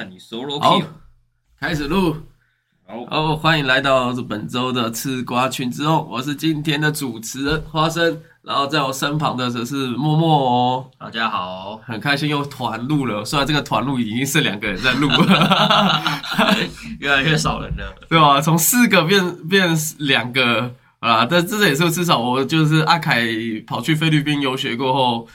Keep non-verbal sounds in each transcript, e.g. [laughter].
看你好 kill。开始录。好，好，欢迎来到本周的吃瓜群之后，我是今天的主持人花生，然后在我身旁的则是默默哦，大家好，很开心又团录了，虽然这个团录已经是两个人在录了，[laughs] 越来越少人了。对吧？从四个变变两个啊，但这也是至少我就是阿凯跑去菲律宾游学过后，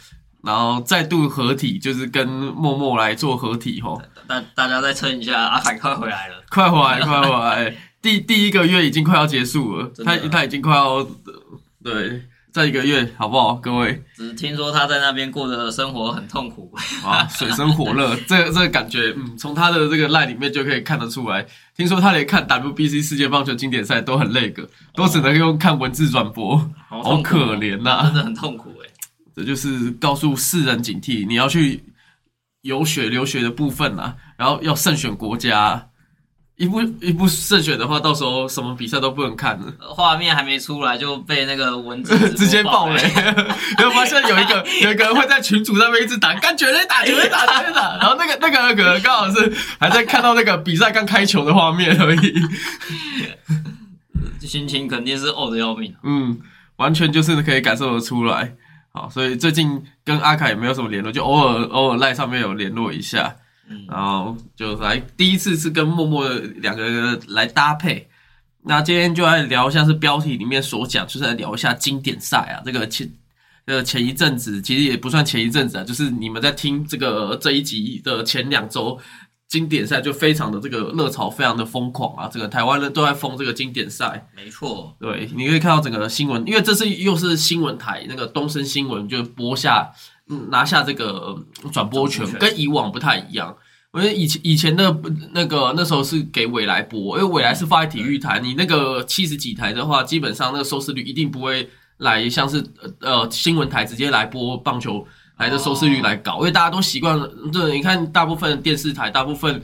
然后再度合体，就是跟默默来做合体吼。大大家再撑一下，阿凯快回来了。快回来，快回来！[laughs] 第第一个月已经快要结束了，他他已经快要对，再一个月好不好？各位只是听说他在那边过的生活很痛苦。啊，水深火热，[laughs] 这个这个感觉，嗯，从他的这个赖里面就可以看得出来。听说他连看 WBC 世界棒球经典赛都很累个，都只能用看文字转播，好好可怜呐、真的很痛苦哎。这就是告诉世人警惕，你要去有血留学的部分啊，然后要慎选国家。一不一不慎选的话，到时候什么比赛都不能看了。画面还没出来就被那个文字 [laughs] 直接爆雷了。，然后发现有一个有一个人会在群主上面一直打，干绝对打绝对打绝对打，然后那个那个可能刚好是还在看到那个比赛刚开球的画面而已，心情肯定是呕的要命。嗯，完全就是可以感受得出来。好，所以最近跟阿凯也没有什么联络，就偶尔偶尔赖上面有联络一下，嗯，然后就来第一次是跟默默的两个人来搭配。那今天就来聊一下，是标题里面所讲，就是来聊一下经典赛啊。这个前呃前一阵子，其实也不算前一阵子啊，就是你们在听这个这一集的前两周，经典赛就非常的这个热潮，非常的疯狂啊。这个台湾人都在疯这个经典赛，没错。对，你可以看到整个新闻，因为这是又是新闻台那个东森新闻就播下，嗯，拿下这个呃转播权跟以往不太一样。我觉得以前以前的那个那时候是给未来播，因为未来是放在体育台，你那个七十几台的话，基本上那个收视率一定不会来像是呃呃新闻台直接来播棒球来的收视率来搞，因为大家都习惯了。对，你看大部分电视台，大部分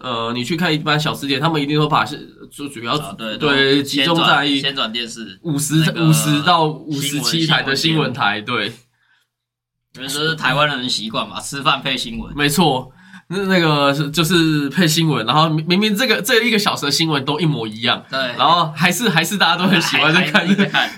呃你去看一般小吃店，他们一定都把是主主要啊对对集中在先转先转电视，五十那个五十到五十七台的新新闻闻台，对，因为这是台湾人的习惯嘛，吃饭配新闻。没错。那那个是就是配新闻，然后明明明这个这一个小时的新闻都一模一样，对，然后还是还是大家都很喜欢在看。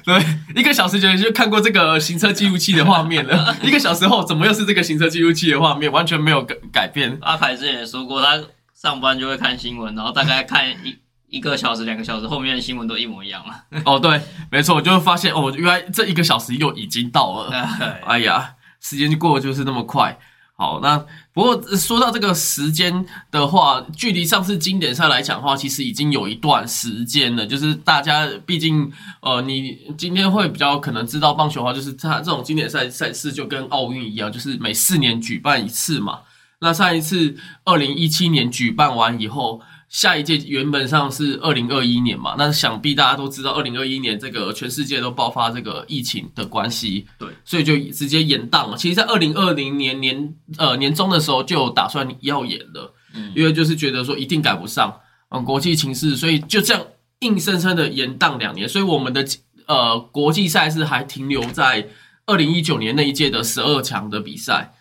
对，一个小时前就看过这个行车记录器的画面了，[laughs] 一个小时后怎么又是这个行车记录器的画面，完全没有改改变。阿凯之前也说过，他上班就会看新闻，然后大概看一一个小时、两个小时，后面的新闻都一模一样了。[laughs] 哦，对，没错，我就会发现哦，原来这一个小时又已经到了。[laughs] 哎呀，时间就过得就是那么快。好，那不过说到这个时间的话，距离上次经典赛来讲的话，其实已经有一段时间了。就是大家毕竟呃，你今天会比较可能知道棒球的话，就是它这种经典赛赛事就跟奥运一样，就是每四年举办一次嘛。那上一次二零一七年举办完以后，下一届原本上是二零二一年嘛，那想必大家都知道，二零二一年这个全世界都爆发这个疫情的关系，对，所以就直接延档了。其实，在二零二零年年呃年中的时候就有打算要演了，嗯因为就是觉得说一定赶不上，嗯，国际情势，所以就这样硬生生的延档两年，所以我们的呃国际赛事还停留在二零一九年那一届的十二强的比赛。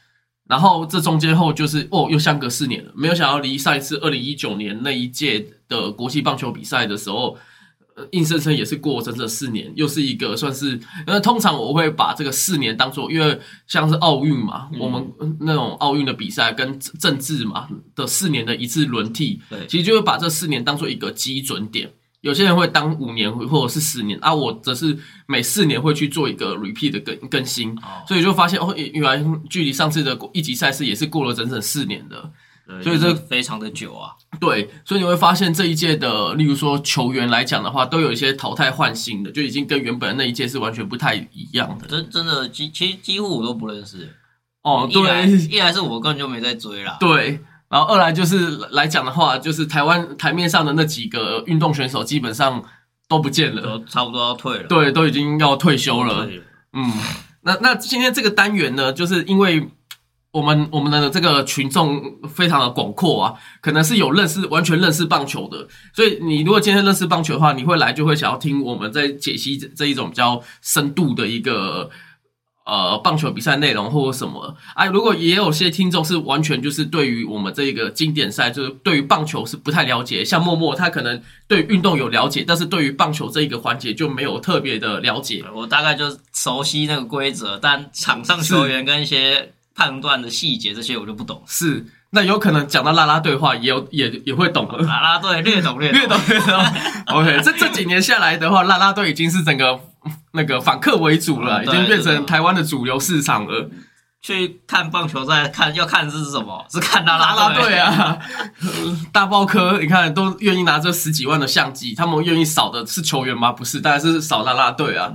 然后这中间后就是哦，又相隔四年了。没有想到离上一次二零一九年那一届的国际棒球比赛的时候，呃，硬生生也是过整整四年，又是一个算是，呃，通常我会把这个四年当做，因为像是奥运嘛，嗯我们那种奥运的比赛跟政政治嘛的四年的一次轮替，对其实就会把这四年当做一个基准点。有些人会当五年或者是十年啊，我则是每四年会去做一个 repeat 的更更新。哦，所以就发现哦，原来距离上次的一级赛事也是过了整整四年的。所以这非常的久啊。对，所以你会发现这一届的，例如说球员来讲的话，都有一些淘汰换新的，就已经跟原本的那一届是完全不太一样的。真真的几其实几乎我都不认识。哦，对一来是我根本就没在追啦。对，然后二来就是来讲的话，就是台湾台面上的那几个运动选手基本上都不见了，都差不多要退了。对，都已经要退休了。嗯，那那今天这个单元呢，就是因为我们我们的这个群众非常的广阔啊，可能是有认识完全认识棒球的，所以你如果今天认识棒球的话，你会来就会想要听我们在解析这这一种比较深度的一个呃，棒球比赛内容或者什么，哎，如果也有些听众是完全就是对于我们这个经典赛，就是对于棒球是不太了解，像默默他可能对运动有了解，但是对于棒球这一个环节就没有特别的了解。我大概就熟悉那个规则，但场上球员跟一些判断的细节这些我就不懂。是，那有可能讲到啦啦队话，也有也也会懂了。啦啦队略懂略略懂略懂。OK，这这几年下来的话，啦啦队已经是整个。那个反客为主了，已经变成台湾的主流市场了。去看棒球赛，看要看是什么？[laughs] 是看拉拉队啊！[laughs] 大爆科，你看都愿意拿这十几万的相机，他们愿意扫的是球员吗？不是，当然是扫拉拉队啊。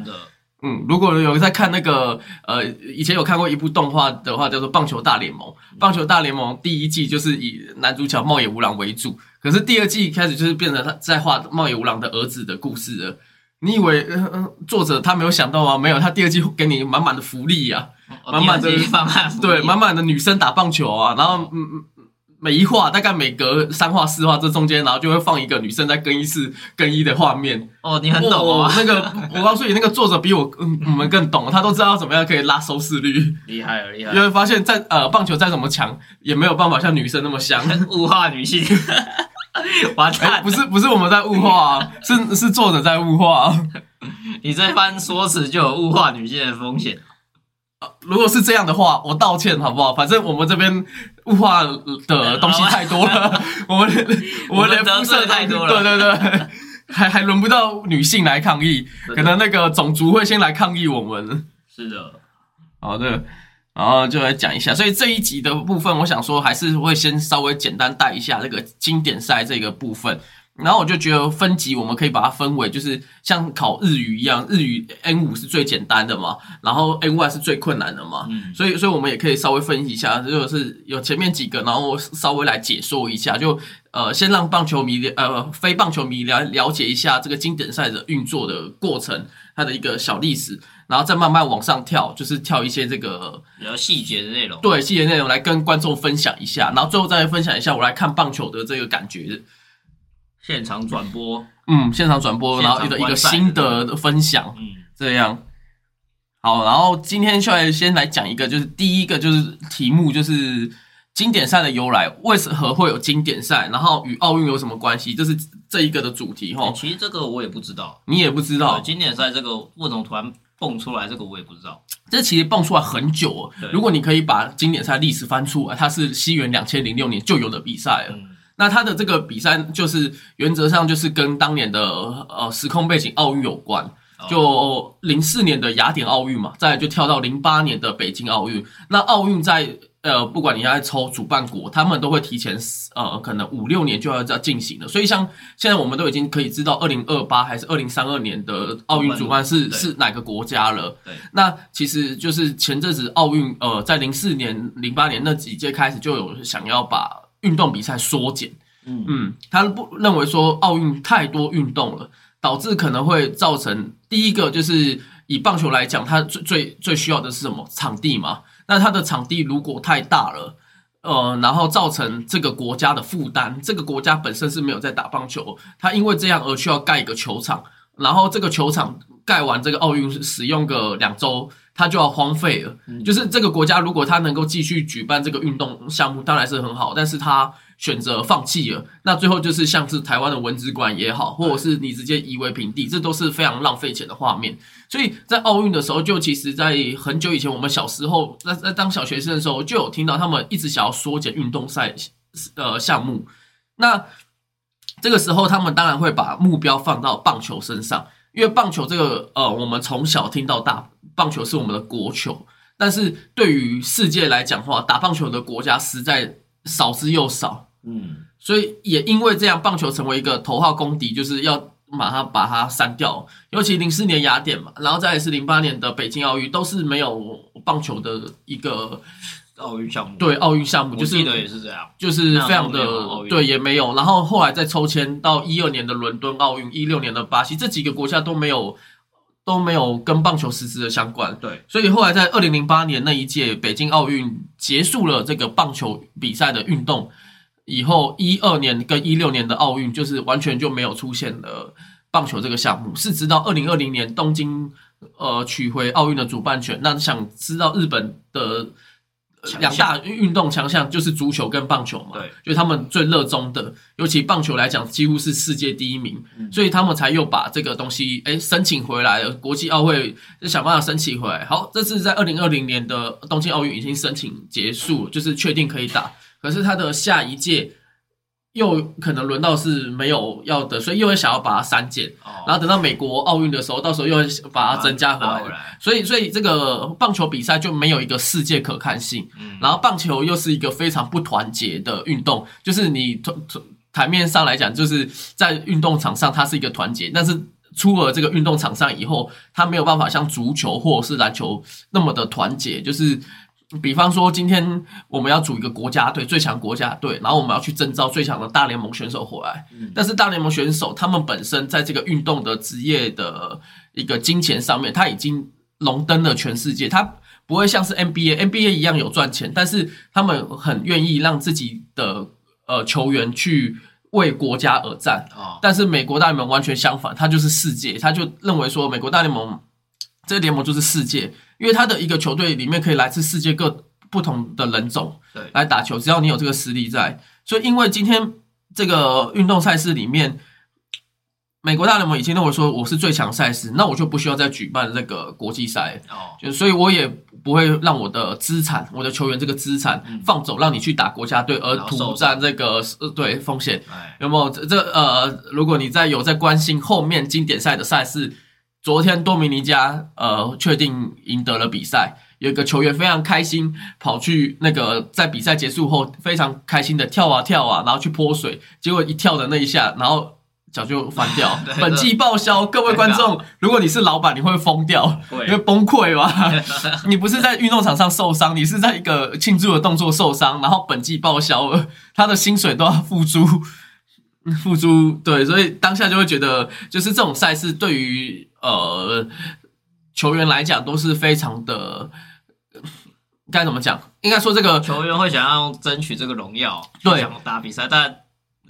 嗯，如果有在看那个呃，以前有看过一部动画的话，叫做《棒球大联盟》。《棒球大联盟》第一季就是以男主角茂野无郎为主，可是第二季开始就是变成他在画茂野无郎的儿子的故事了。你以为作者他没有想到吗？没有，他第二季给你满满的福利呀，满满的对，满满的女生打棒球啊，然后嗯嗯，每一画大概每隔三画四画，这中间然后就会放一个女生在更衣室更衣的画面。哦，你很懂啊，那个我告诉你，那个作者比我嗯我们更懂，他都知道怎么样可以拉收视率，[laughs] 厉害了厉害。因为发现，在呃棒球再怎么强，也没有办法像女生那么香，物化女性。[laughs] [laughs] 完蛋！不是不是我们在物化，[laughs] 是是作者在物化。你这番说辞就有物化女性的风险。如果是这样的话，我道歉好不好？反正我们这边物化的东西太多了，[laughs] 我们我们的得罪太多了。对对对，还还轮不到女性来抗议，可能那个种族会先来抗议我们。是的，好的。然后就来讲一下，所以这一集的部分，我想说还是会先稍微简单带一下这个经典赛这个部分。然后我就觉得分级我们可以把它分为，就是像考日语一样，日语 N 五是最简单的嘛，然后 N one 是最困难的嘛。嗯，所以所以我们也可以稍微分析一下，就是有前面几个，然后稍微来解说一下，就呃先让棒球迷呃非棒球迷了了解一下这个经典赛的运作的过程，它的一个小历史。然后再慢慢往上跳，就是跳一些这个比较细节的内容，对细节内容来跟观众分享一下，然后最后再分享一下我来看棒球的这个感觉。现场转播，嗯，现场转播，然后一个一个心得的分享，嗯，这样。好，然后今天出来先来讲一个，就是第一个就是题目就是经典赛的由来，为何会有经典赛，然后与奥运有什么关系？这是这一个的主题哈。其实这个我也不知道，你也不知道经典赛这个为什么突然。蹦出来这个我也不知道，这其实蹦出来很久了。如果你可以把经典赛历史翻出来，它是西元两千零六年就有的比赛了。那它的这个比赛就是原则上就是跟当年的呃时空背景奥运有关，就零四年的雅典奥运嘛，再就跳到零八年的北京奥运。那奥运在呃，不管你要抽主办国，他们都会提前呃，可能五六年就要在进行了。所以像现在我们都已经可以知道，二零二八还是二零三二年的奥运主办是是哪个国家了。对，那其实就是前阵子奥运呃，在零四年、零八年那几届开始就有想要把运动比赛缩减。嗯嗯，他不认为说奥运太多运动了，导致可能会造成第一个就是以棒球来讲，它最最最需要的是什么场地嘛？那它的场地如果太大了，呃，然后造成这个国家的负担，这个国家本身是没有在打棒球，它因为这样而需要盖一个球场，然后这个球场盖完这个奥运使用个两周，它就要荒废了。就是这个国家如果它能够继续举办这个运动项目，当然是很好，但是它。选择放弃了，那最后就是像是台湾的文职馆也好，或者是你直接夷为平地，这都是非常浪费钱的画面。所以在奥运的时候，就其实，在很久以前，我们小时候在在当小学生的时候，就有听到他们一直想要缩减运动赛呃项目。那这个时候，他们当然会把目标放到棒球身上，因为棒球这个呃，我们从小听到大，棒球是我们的国球。但是对于世界来讲话，打棒球的国家实在少之又少。嗯，所以也因为这样，棒球成为一个头号公敌，就是要马上把它删掉。尤其零四年雅典嘛，然后再是零八年的北京奥运，都是没有棒球的一个奥运项目。对，奥运项目就是的也是这样，就是非常的对，也没有。然后后来再抽签到一二年的伦敦奥运，一六年的巴西，这几个国家都没有都没有跟棒球实质的相关。对，所以后来在二零零八年那一届北京奥运结束了这个棒球比赛的运动。以后一二年跟一六年的奥运就是完全就没有出现了棒球这个项目，是直到二零二零年东京呃取回奥运的主办权。那想知道日本的两大运动强项就是足球跟棒球嘛？对，就是他们最热衷的，尤其棒球来讲，几乎是世界第一名，所以他们才又把这个东西哎申请回来了。国际奥会就想办法申请回来。好，这次在二零二零年的东京奥运已经申请结束，就是确定可以打。可是他的下一届。又可能轮到是没有要的，所以又会想要把它删减，然后等到美国奥运的时候，到时候又会把它增加回来。所以，所以这个棒球比赛就没有一个世界可看性。然后，棒球又是一个非常不团结的运动，就是你台面上来讲，就是在运动场上它是一个团结，但是出了这个运动场上以后，它没有办法像足球或者是篮球那么的团结，就是。比方说，今天我们要组一个国家队，最强国家队，然后我们要去征召最强的大联盟选手回来。但是大联盟选手他们本身在这个运动的职业的一个金钱上面，他已经荣登了全世界。他不会像是 NBA，NBA 一样有赚钱，但是他们很愿意让自己的呃球员去为国家而战。但是美国大联盟完全相反，他就是世界，他就认为说美国大联盟这个联盟就是世界。因为他的一个球队里面可以来自世界各不同的人种，对，来打球，只要你有这个实力在。所以，因为今天这个运动赛事里面，美国大联盟已经认为说我是最强赛事，那我就不需要再举办这个国际赛哦。就所以，我也不会让我的资产，我的球员这个资产放走，让你去打国家队，而吐占这个对风险。有没有这呃？如果你在有在关心后面经典赛的赛事？昨天多米尼加呃确定赢得了比赛，有一个球员非常开心，跑去那个在比赛结束后非常开心的跳啊跳啊，然后去泼水，结果一跳的那一下，然后脚就翻掉，[laughs] 本季报销。各位观众，如果你是老板，你会疯掉，你会崩溃吧？[laughs] 你不是在运动场上受伤，你是在一个庆祝的动作受伤，然后本季报销了，他的薪水都要付诸。付诸对，所以当下就会觉得，就是这种赛事对于呃球员来讲都是非常的，该怎么讲？应该说这个球员会想要争取这个荣耀，对，想打比赛，但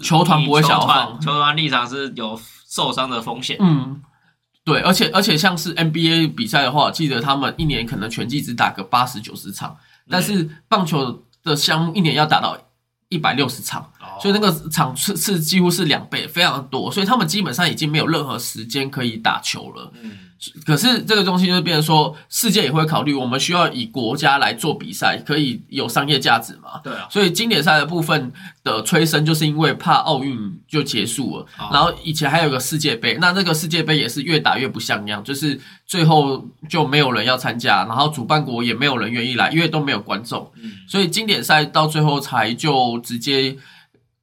球团不会想放，球团立场是有受伤的风险。嗯，对，而且而且像是 NBA 比赛的话，记得他们一年可能全季只打个八十九十场，但是棒球的项目一年要打到。一百六十场，所以那个场次是几乎是两倍，非常多，所以他们基本上已经没有任何时间可以打球了。嗯。可是这个东西就变成说，世界也会考虑，我们需要以国家来做比赛，可以有商业价值嘛？对啊。所以经典赛的部分的催生，就是因为怕奥运就结束了，然后以前还有个世界杯，那那个世界杯也是越打越不像样，就是最后就没有人要参加，然后主办国也没有人愿意来，因为都没有观众。嗯。所以经典赛到最后才就直接。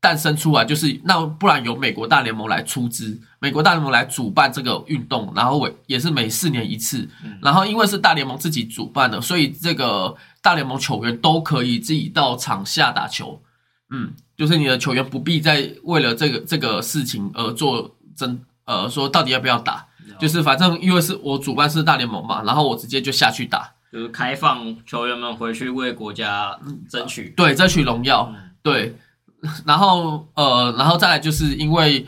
诞生出来就是那不然由美国大联盟来出资，美国大联盟来主办这个运动，然后也也是每四年一次，然后因为是大联盟自己主办的，所以这个大联盟球员都可以自己到场下打球，嗯，就是你的球员不必再为了这个这个事情而做争，呃，说到底要不要打，就是反正因为是我主办是大联盟嘛，然后我直接就下去打，就是开放球员们回去为国家争取，对，争取荣耀，对。[laughs] 然后呃，然后再来就是因为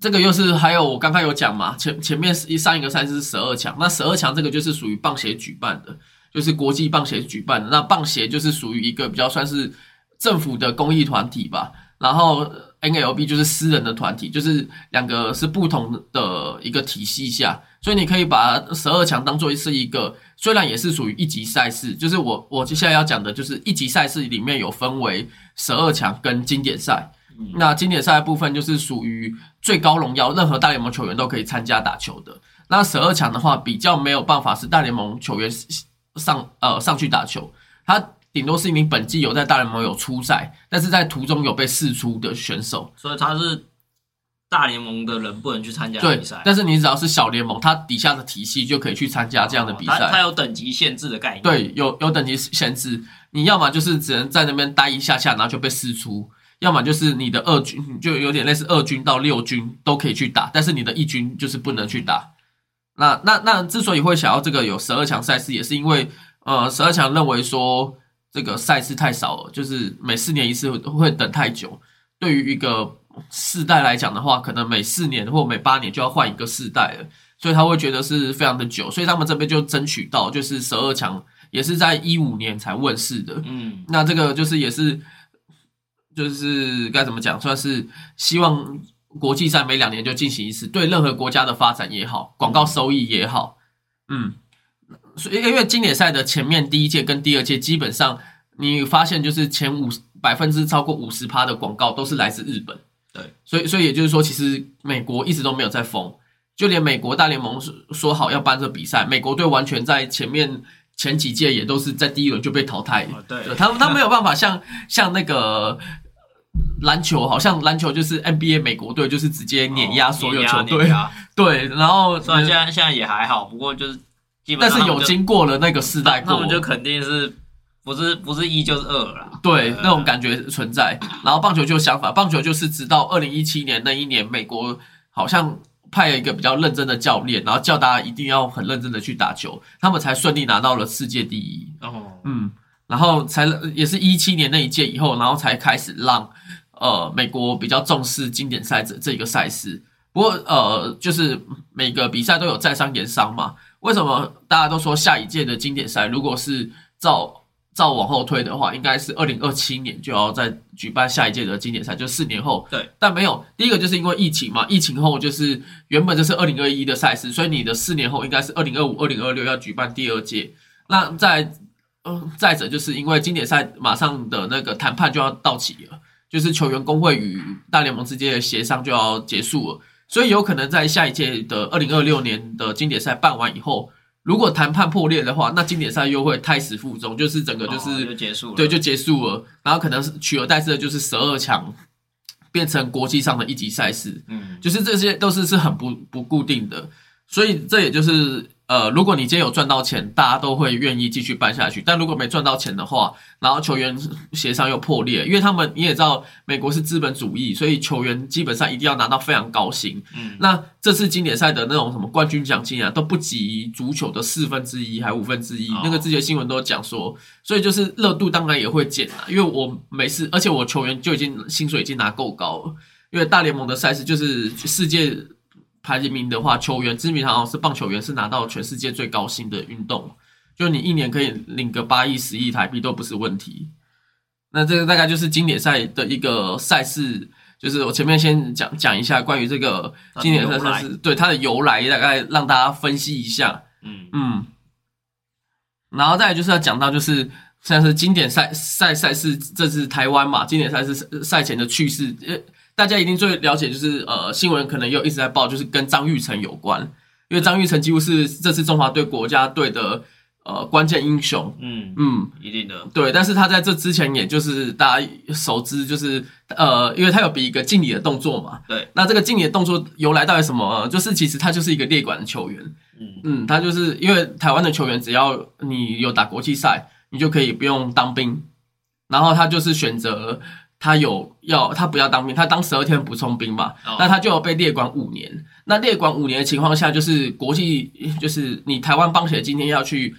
这个又是还有我刚刚有讲嘛，前前面一上一个赛事是十二强，那十二强这个就是属于棒协举办的，就是国际棒协举办的。那棒协就是属于一个比较算是政府的公益团体吧，然后 NLB 就是私人的团体，就是两个是不同的一个体系下。所以你可以把十二强当做是一个，虽然也是属于一级赛事，就是我我接下来要讲的就是一级赛事里面有分为十二强跟经典赛。那经典赛的部分就是属于最高荣耀，任何大联盟球员都可以参加打球的。那十二强的话，比较没有办法是大联盟球员上呃上去打球，他顶多是一名本季有在大联盟有出赛，但是在途中有被试出的选手，所以他是。大联盟的人不能去参加比赛，但是你只要是小联盟，它底下的体系就可以去参加这样的比赛。它有等级限制的概念。对，有有等级限制，你要么就是只能在那边待一下下，然后就被释出；要么就是你的二军就有点类似二军到六军都可以去打，但是你的一军就是不能去打。那那那之所以会想要这个有十二强赛事，也是因为呃，十二强认为说这个赛事太少了，就是每四年一次会等太久，对于一个。世代来讲的话，可能每四年或每八年就要换一个世代了。所以他会觉得是非常的久，所以他们这边就争取到就是十二强，也是在一五年才问世的。嗯，那这个就是也是，就是该怎么讲，算是希望国际赛每两年就进行一次，对任何国家的发展也好，广告收益也好，嗯，所以因为经典赛的前面第一届跟第二届基本上你发现就是前五百分之超过五十趴的广告都是来自日本。对，所以所以也就是说，其实美国一直都没有在封，就连美国大联盟说说好要办这比赛，美国队完全在前面前几届也都是在第一轮就被淘汰。对，他他没有办法像像那个篮球，好像篮球就是 NBA 美国队就是直接碾压所有球队。对，然后虽然现在现在也还好，不过就是基本上，但是有经过了那个世代，他们就肯定是。不是不是一就是二了，对那种感觉存在。然后棒球就相反，棒球就是直到二零一七年那一年，美国好像派了一个比较认真的教练，然后叫大家一定要很认真的去打球，他们才顺利拿到了世界第一。哦，嗯，然后才也是一七年那一届以后，然后才开始让呃美国比较重视经典赛这这一个赛事。不过呃，就是每个比赛都有在商言商嘛。为什么大家都说下一届的经典赛如果是照照往后推的话，应该是二零二七年就要再举办下一届的经典赛，就四年后。对，但没有第一个就是因为疫情嘛，疫情后就是原本就是二零二一的赛事，所以你的四年后应该是二零二五、二零二六要举办第二届。那在嗯，再者就是因为经典赛马上的那个谈判就要到期了，就是球员工会与大联盟之间的协商就要结束了，所以有可能在下一届的二零二六年的经典赛办完以后。如果谈判破裂的话，那经典赛又会胎死腹中，就是整个就是就结束了，对，就结束了。然后可能是取而代之的就是十二强变成国际上的一级赛事，嗯，就是这些都是是很不不固定的，所以这也就是。呃，如果你今天有赚到钱，大家都会愿意继续办下去。但如果没赚到钱的话，然后球员协商又破裂，因为他们你也知道，美国是资本主义，所以球员基本上一定要拿到非常高薪。嗯，那这次经典赛的那种什么冠军奖金啊，都不及足球的四分之一还五分之一。那个之前新闻都讲说，所以就是热度当然也会减啊。因为我每次，而且我球员就已经薪水已经拿够高了，因为大联盟的赛事就是世界。排名的话，球员知名好像是棒球员是拿到全世界最高薪的运动，就你一年可以领个八亿、十亿台币都不是问题。那这个大概就是经典赛的一个赛事，就是我前面先讲讲一下关于这个经典赛赛事对它的由来，大概让大家分析一下。嗯嗯，然后再就是要讲到就是像是经典赛赛赛事，这是台湾嘛？经典赛事赛前的趣事。大家一定最了解，就是呃，新闻可能又一直在报，就是跟张玉成有关，因为张玉成几乎是这次中华队国家队的呃关键英雄。嗯嗯，一定的。对，但是他在这之前，也就是大家熟知，就是呃，因为他有比一个敬礼的动作嘛。对。那这个敬礼的动作由来到底什么？就是其实他就是一个列管的球员。嗯嗯，他就是因为台湾的球员，只要你有打国际赛，你就可以不用当兵，然后他就是选择。他有要他不要当兵，他当十二天补充兵嘛，那他就要被列管五年。那列管五年的情况下，就是国际就是你台湾棒协今天要去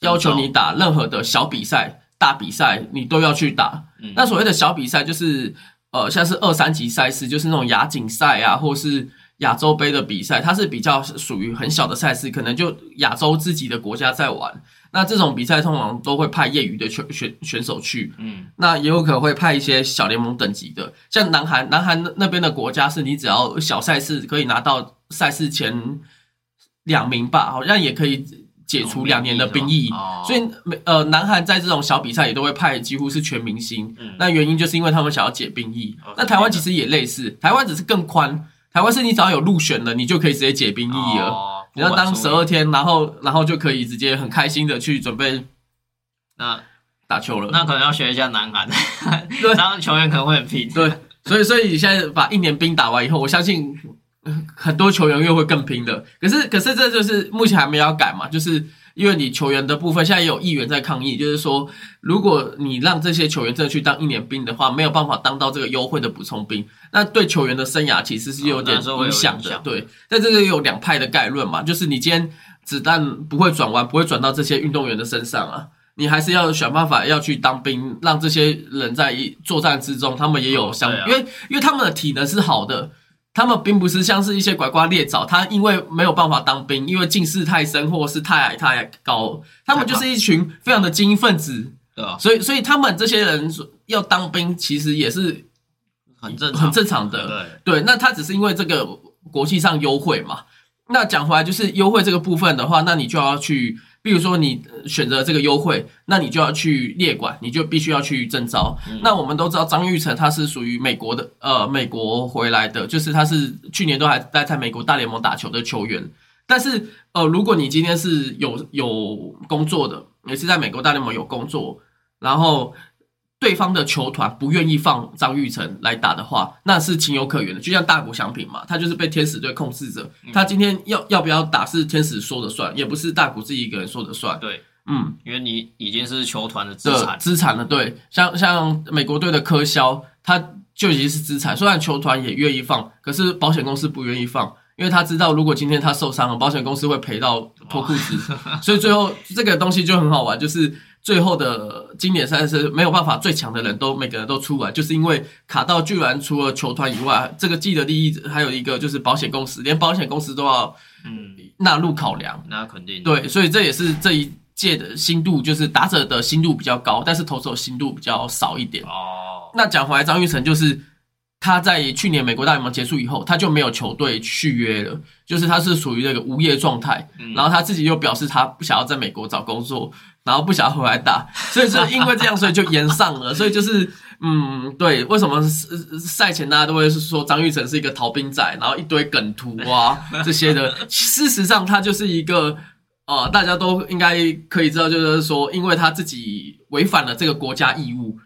要求你打任何的小比赛、大比赛，你都要去打。那所谓的小比赛，就是呃像是二三级赛事，就是那种亚锦赛啊，或是亚洲杯的比赛，它是比较属于很小的赛事，可能就亚洲自己的国家在玩。那这种比赛通常都会派业余的选选选手去，嗯，那也有可能会派一些小联盟等级的，像南韩，南韩那边的国家是你只要小赛事可以拿到赛事前两名吧，好像也可以解除两年的兵役，所以呃，南韩在这种小比赛也都会派几乎是全明星，那原因就是因为他们想要解兵役。那台湾其实也类似，台湾只是更宽，台湾是你只要有入选了，你就可以直接解兵役了。你要当十二天，然后然后就可以直接很开心的去准备那打球了。那可能要学一下南韩，然后球员可能会很拼。对，所以所以你现在把一年兵打完以后，我相信很多球员又会更拼的。可是可是这就是目前还没有改嘛，就是。因为你球员的部分，现在也有议员在抗议，就是说，如果你让这些球员真的去当一年兵的话，没有办法当到这个优惠的补充兵，那对球员的生涯其实是有点影响的。对，但这个有两派的概论嘛，就是你今天子弹不会转弯，不会转到这些运动员的身上啊，你还是要想办法要去当兵，让这些人在作战之中，他们也有相，因为因为他们的体能是好的。他们并不是像是一些拐瓜裂枣，他因为没有办法当兵，因为近视太深或者是太矮太高，他们就是一群非常的精英分子，对啊，所以所以他们这些人要当兵，其实也是很正很正常的，对对。那他只是因为这个国际上优惠嘛。那讲回来就是优惠这个部分的话，那你就要去。比如说你选择这个优惠，那你就要去列管，你就必须要去征招。那我们都知道张玉成他是属于美国的，呃，美国回来的，就是他是去年都还待在美国大联盟打球的球员。但是，呃，如果你今天是有有工作的，也是在美国大联盟有工作，然后。对方的球团不愿意放张玉成来打的话，那是情有可原的。就像大谷翔平嘛，他就是被天使队控制着，他今天要要不要打是天使说的算，也不是大谷自己一个人说的算。对，嗯，因为你已经是球团的资产，资产了。对，像像美国队的科肖，他就已经是资产。虽然球团也愿意放，可是保险公司不愿意放，因为他知道如果今天他受伤了，保险公司会赔到脱裤子。[laughs] 所以最后这个东西就很好玩，就是。最后的经典赛是没有办法，最强的人都每个人都出来，就是因为卡到居然除了球团以外，这个既得利益还有一个就是保险公司，连保险公司都要嗯纳入考量。那肯定对，所以这也是这一届的新度，就是打者的新度比较高，但是投手心度比较少一点。哦，那讲回来，张玉成就是他在去年美国大联盟结束以后，他就没有球队续约了，就是他是属于那个无业状态，然后他自己又表示他不想要在美国找工作。然后不想回来打，[laughs] 所以就因为这样，所以就延上了。所以就是，嗯，对，为什么赛前大家都会是说张玉成是一个逃兵仔，然后一堆梗图啊 [laughs] 这些的。事实上，他就是一个，呃，大家都应该可以知道，就是说，因为他自己违反了这个国家义务，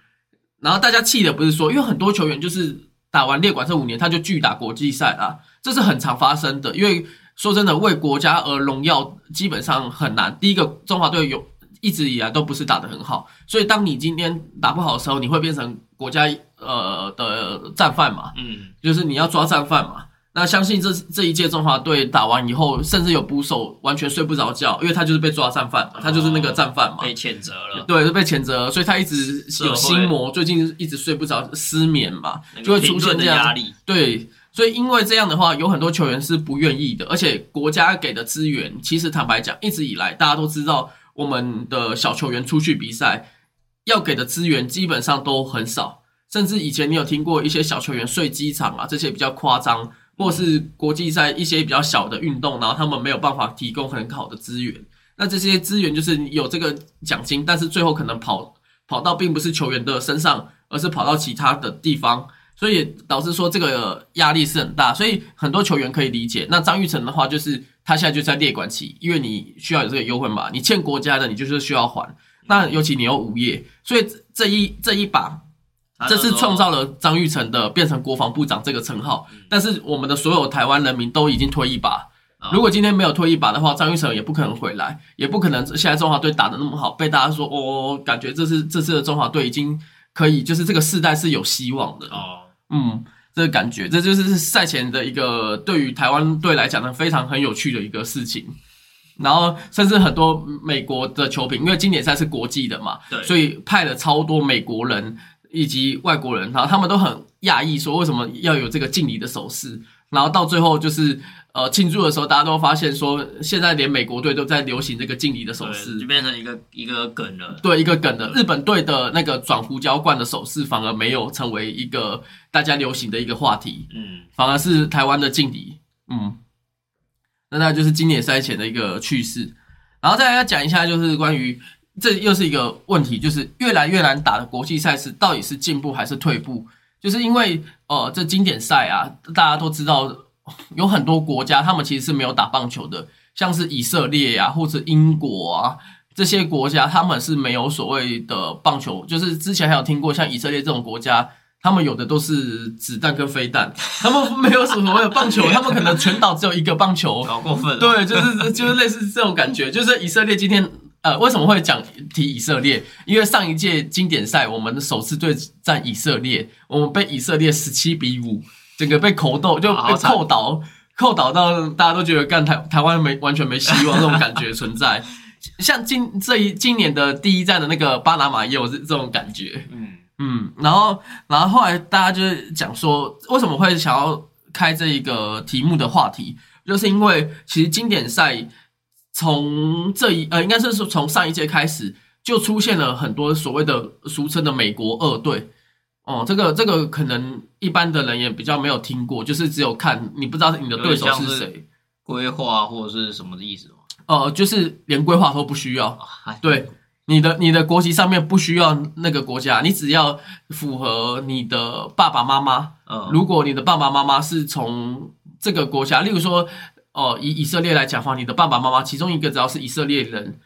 然后大家气的不是说，因为很多球员就是打完列管这五年，他就拒打国际赛啊，这是很常发生的。因为说真的，为国家而荣耀基本上很难。第一个，中华队有。一直以来都不是打得很好，所以当你今天打不好的时候，你会变成国家呃的战犯嘛？嗯，就是你要抓战犯嘛。那相信这这一届中华队打完以后，甚至有捕手完全睡不着觉，因为他就是被抓战犯，他就是那个战犯嘛，被谴责了。对，是被谴责，所以他一直有心魔，最近一直睡不着，失眠嘛，就会出现这样压力。对，所以因为这样的话，有很多球员是不愿意的，而且国家给的资源，其实坦白讲，一直以来大家都知道。我们的小球员出去比赛，要给的资源基本上都很少，甚至以前你有听过一些小球员睡机场啊，这些比较夸张，或是国际赛一些比较小的运动，然后他们没有办法提供很好的资源。那这些资源就是有这个奖金，但是最后可能跑跑到并不是球员的身上，而是跑到其他的地方。所以导致说这个压力是很大，所以很多球员可以理解。那张玉成的话，就是他现在就在列管期，因为你需要有这个优惠嘛，你欠国家的，你就是需要还。那尤其你又无业，所以这一这一把，这是创造了张玉成的变成国防部长这个称号。但是我们的所有台湾人民都已经推一把，如果今天没有推一把的话，张玉成也不可能回来，也不可能现在中华队打的那么好，被大家说哦，感觉这次这次的中华队已经可以，就是这个世代是有希望的哦。嗯，这个感觉，这就是赛前的一个对于台湾队来讲呢非常很有趣的一个事情。然后，甚至很多美国的球评，因为经典赛是国际的嘛，对，所以派了超多美国人以及外国人，然后他们都很讶异，说为什么要有这个敬礼的手势。然后到最后就是。呃，庆祝的时候，大家都发现说，现在连美国队都在流行这个敬礼的手势，就变成一个一个梗了。对，一个梗的。日本队的那个转胡椒罐的手势，反而没有成为一个大家流行的一个话题。嗯，反而是台湾的敬礼。嗯，那那就是今年赛前的一个趣事。然后再来要讲一下，就是关于这又是一个问题，就是越来越难打的国际赛事，到底是进步还是退步？就是因为呃，这经典赛啊，大家都知道。有很多国家，他们其实是没有打棒球的，像是以色列呀，或者英国啊这些国家，他们是没有所谓的棒球。就是之前还有听过，像以色列这种国家，他们有的都是子弹跟飞弹，他们没有什么谓的棒球，他们可能全岛只有一个棒球，[laughs] 好过分。对，就是就是类似这种感觉。就是以色列今天呃，为什么会讲提以色列？因为上一届经典赛，我们首次对战以色列，我们被以色列十七比五。整个被扣斗就被扣倒，扣倒到大家都觉得干台台湾没完全没希望那种感觉 [laughs] 存在。像今这一今年的第一站的那个巴拿马也有这这种感觉。嗯嗯，然后然后后来大家就是讲说，为什么会想要开这一个题目的话题，就是因为其实经典赛从这一呃，应该是说从上一届开始就出现了很多所谓的俗称的美国二队。哦，这个这个可能一般的人也比较没有听过，就是只有看你不知道你的对手是谁，规划或者是什么的意思吗？呃，就是连规划都不需要，对。你的你的国籍上面不需要那个国家，你只要符合你的爸爸妈妈。嗯，如果你的爸爸妈妈是从这个国家，例如说，哦，以以色列来讲话，你的爸爸妈妈其中一个只要是以色列人，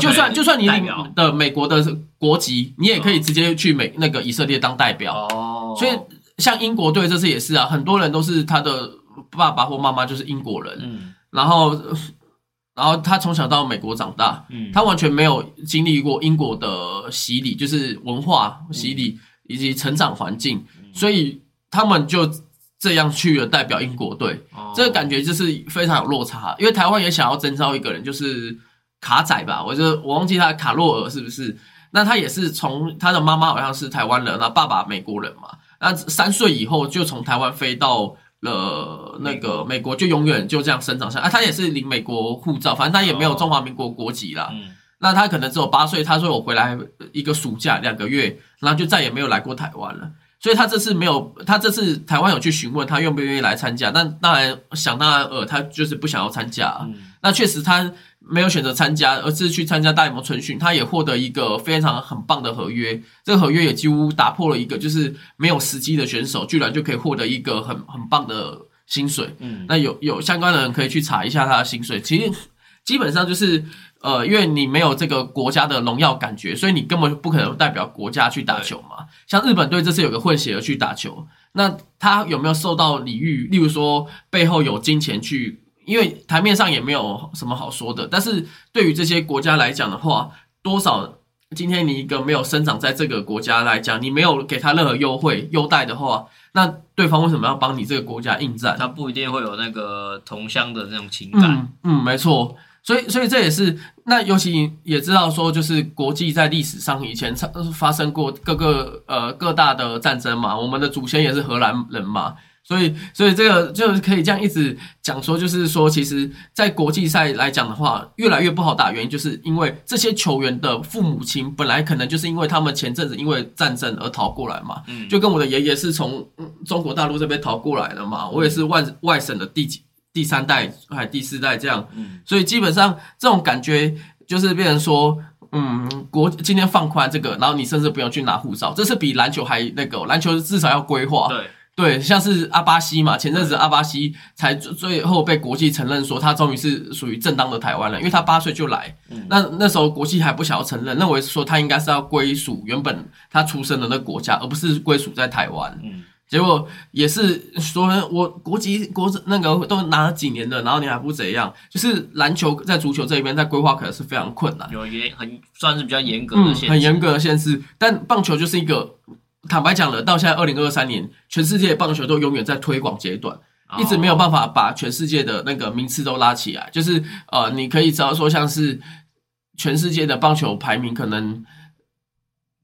就算就算你的美国的国籍，你也可以直接去美那个以色列当代表。哦，所以像英国队这次也是啊，很多人都是他的爸爸或妈妈就是英国人。嗯，然后。然后他从小到美国长大，嗯，他完全没有经历过英国的洗礼，就是文化洗礼以及成长环境，所以他们就这样去了代表英国队，这个感觉就是非常有落差。因为台湾也想要征召一个人，就是卡仔吧，我就我忘记他卡洛尔是不是？那他也是从他的妈妈好像是台湾人，那爸爸美国人嘛，那三岁以后就从台湾飞到。了那个美国就永远就这样生长下啊，他也是领美国护照，反正他也没有中华民国国籍啦。嗯，那他可能只有八岁，他说我回来一个暑假两个月，然后就再也没有来过台湾了。所以他这次没有，他这次台湾有去询问他愿不愿意来参加，但当然想当然呃，他就是不想要参加。嗯，那确实他。没有选择参加，而是去参加大联盟春训，他也获得一个非常很棒的合约。这个合约也几乎打破了一个就是没有时机的选手，居然就可以获得一个很很棒的薪水。嗯，那有有相关的人可以去查一下他的薪水。其实基本上就是呃，因为你没有这个国家的荣耀感觉，所以你根本不可能代表国家去打球嘛。像日本队这次有个混血儿去打球，那他有没有受到礼遇？例如说背后有金钱去。因为台面上也没有什么好说的，但是对于这些国家来讲的话，多少今天你一个没有生长在这个国家来讲，你没有给他任何优惠优待的话，那对方为什么要帮你这个国家应战？他不一定会有那个同乡的那种情感。嗯，没错。所以，所以这也是那尤其也知道说，就是国际在历史上以前发生过各个呃各大的战争嘛，我们的祖先也是荷兰人嘛。所以，所以这个就是可以这样一直讲说，就是说，其实，在国际赛来讲的话，越来越不好打，原因就是因为这些球员的父母亲本来可能就是因为他们前阵子因为战争而逃过来嘛，嗯，就跟我的爷爷是从中国大陆这边逃过来的嘛，我也是外外省的第几第三代还第四代这样，嗯，所以基本上这种感觉就是变成说，嗯，国今天放宽这个，然后你甚至不用去拿护照，这是比篮球还那个，篮球至少要规划，对。对，像是阿巴西嘛，前阵子阿巴西才最后被国际承认说他终于是属于正当的台湾人，因为他八岁就来，那那时候国际还不想要承认，认为说他应该是要归属原本他出生的那个国家，而不是归属在台湾。嗯，结果也是说我国籍国那个都拿了几年了，然后你还不怎样，就是篮球在足球这边在规划可能是非常困难，有严很算是比较严格的限，很严格的限制，但棒球就是一个。坦白讲了，到现在二零二三年，全世界棒球都永远在推广阶段，一直没有办法把全世界的那个名次都拉起来。就是呃，你可以知道说，像是全世界的棒球排名可能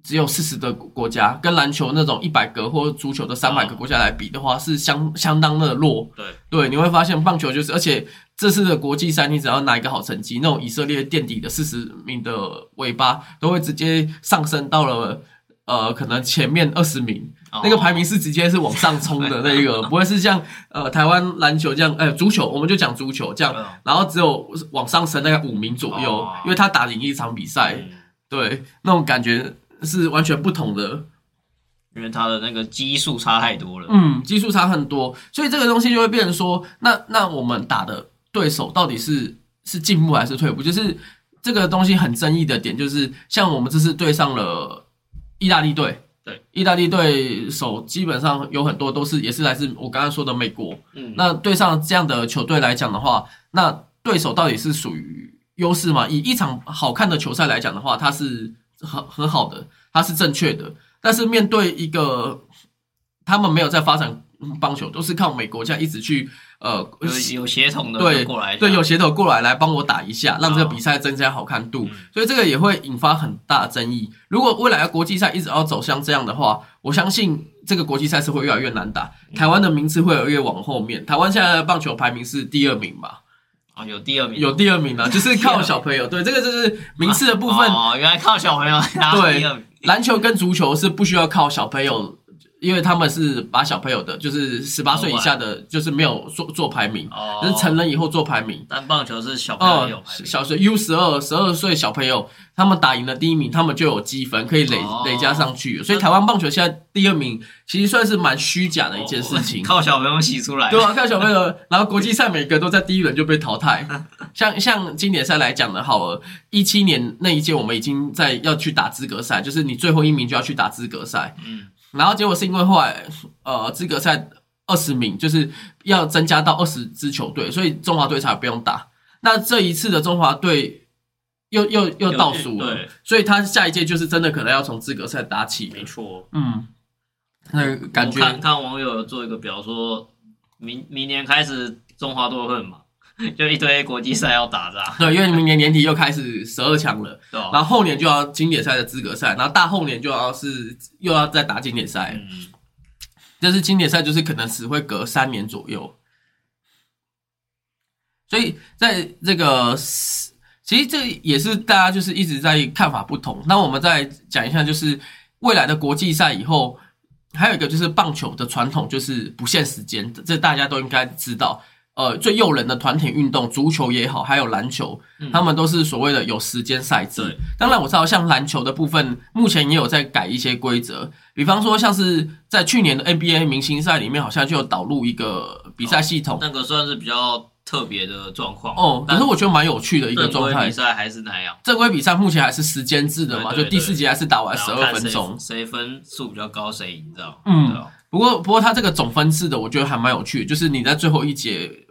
只有四十个国家，跟篮球那种一百个或足球的三百个国家来比的话，是相相当的弱。对对，你会发现棒球就是，而且这次的国际赛，你只要拿一个好成绩，那种以色列垫底的四十名的尾巴，都会直接上升到了。呃，可能前面二十名那个排名是直接是往上冲的那个，[laughs] 不会是像呃台湾篮球这样，呃足球我们就讲足球这样，然后只有往上升大概五名左右，因为他打赢一场比赛，对那种感觉是完全不同的，因为他的那个基数差太多了，嗯，基数差很多，所以这个东西就会变成说，那那我们打的对手到底是是进步还是退步？就是这个东西很争议的点，就是像我们这次对上了。意大利队，对，意大利队手基本上有很多都是也是来自我刚刚说的美国。嗯，那对上这样的球队来讲的话，那对手到底是属于优势吗？以一场好看的球赛来讲的话，它是很很好的，它是正确的。但是面对一个他们没有在发展棒球，都是靠美国这样一直去呃有有协同的对过来，对有协同过来来帮我打一下，让这个比赛增加好看度，所以这个也会引发很大争议。如果未来的国际赛一直要走向这样的话，我相信这个国际赛是会越来越难打，台湾的名次会越越往后面。台湾现在的棒球排名是第二名吧？啊，有第二名，有第二名啊，[laughs] 就是靠小朋友。对，这个就是名次的部分。哦，原来靠小朋友。对，篮球跟足球是不需要靠小朋友。因为他们是把小朋友的，就是十八岁以下的，就是没有做做排名，就是成人以后做排名。但棒球是小朋友小学 U 十二十二岁小朋友，他们打赢了第一名，他们就有积分可以累累加上去。所以台湾棒球现在第二名，其实算是蛮虚假的一件事情。[laughs] 靠小朋友洗出来，对啊，靠小朋友。然后国际赛每个都在第一轮就被淘汰。[laughs] 像像经典赛来讲的好了，一七年那一届我们已经在要去打资格赛，就是你最后一名就要去打资格赛。嗯。然后结果是因为后来，呃，资格赛二十名就是要增加到二十支球队，所以中华队才不用打。那这一次的中华队又又又倒数了，所以他下一届就是真的可能要从资格赛打起。没错，嗯，那感觉看看网友做一个表，说明明年开始中华队会嘛。[laughs] 就一堆国际赛要打的，对，因为明年年底又开始十二强了，然后后年就要经典赛的资格赛，然后大后年就要是又要再打经典赛，嗯，就是经典赛就是可能只会隔三年左右，所以在这个其实这也是大家就是一直在看法不同。那我们再讲一下，就是未来的国际赛以后，还有一个就是棒球的传统就是不限时间，这大家都应该知道。呃，最诱人的团体运动，足球也好，还有篮球，他们都是所谓的有时间赛制。当然我知道，像篮球的部分，目前也有在改一些规则，比方说，像是在去年的 NBA 明星赛里面，好像就有导入一个比赛系统。那个算是比较特别的状况哦。可是我觉得蛮有趣的一个状态。比赛还是那样。正规比赛目前还是时间制的嘛，就第四节还是打完十二分钟，谁分数比较高谁赢，知道？嗯。不过，不过他这个总分制的，我觉得还蛮有趣，就是你在最后一节。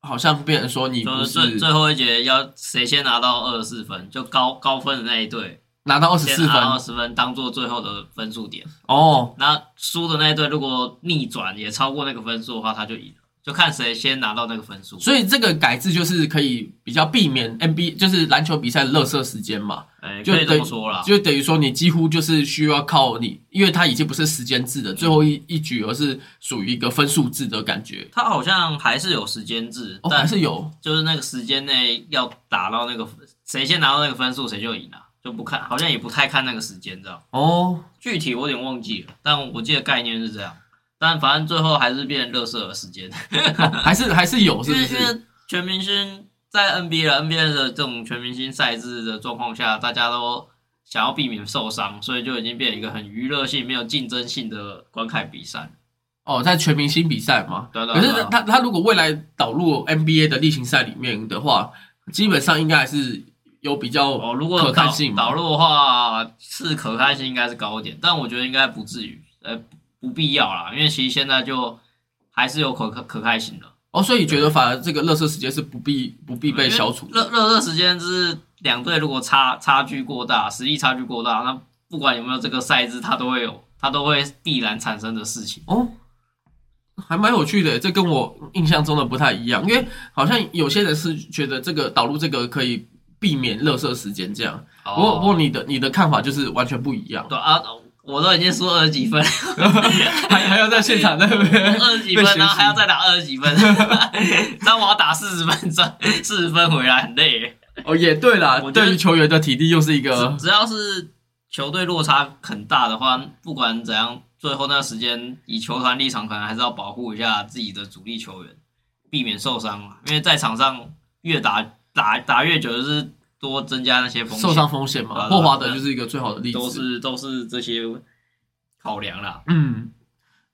好像变成说你不是最最后一节要谁先拿到二十四分，就高高分的那一队拿到二十四分，二十分当做最后的分数点哦。那输的那一队如果逆转也超过那个分数的话，他就赢。就看谁先拿到那个分数，所以这个改制就是可以比较避免 N B 就是篮球比赛的热射时间嘛，哎，可以这么说了，就等于说你几乎就是需要靠你，因为它已经不是时间制的最后一一局，而是属于一个分数制的感觉。它好像还是有时间制，还是有，就是那个时间内要打到那个谁先拿到那个分数，谁就赢了，就不看，好像也不太看那个时间，这样。哦，具体我有点忘记了，但我记得概念是这样。但反正最后还是变热射的时间，还是还是有，是不是？全明星在 NBA 了，NBA 的这种全明星赛制的状况下，大家都想要避免受伤，所以就已经变成一个很娱乐性、没有竞争性的观看比赛。哦，在全明星比赛嘛，对对。可是他他如果未来导入 NBA 的例行赛里面的话，基本上应该还是有比较哦，如果可看性导入的话，是可看性应该是高一点，但我觉得应该不至于，呃。不必要啦，因为其实现在就还是有可可可开心的哦，所以觉得反而这个热射时间是不必不必被消除。热热射时间是两队如果差差距过大，实力差距过大，那不管有没有这个赛制，它都会有，它都会必然产生的事情哦，还蛮有趣的。这跟我印象中的不太一样，因为好像有些人是觉得这个导入这个可以避免热射时间这样。不过不过你的你的看法就是完全不一样。对啊。我都已经输二十几分，[laughs] 还还要在现场那边二十几分，然后还要再打二十几分，[laughs] 那我要打四十分钟，四十分回来很累。哦，也对啦，对于球员的体力又是一个，只要是球队落差很大的话，不管怎样，最后那个时间以球团立场，可能还是要保护一下自己的主力球员，避免受伤嘛。因为在场上越打打打越久，就是。多增加那些风险，受伤风险嘛，霍华德就是一个最好的例子，都是都是这些考量啦。嗯，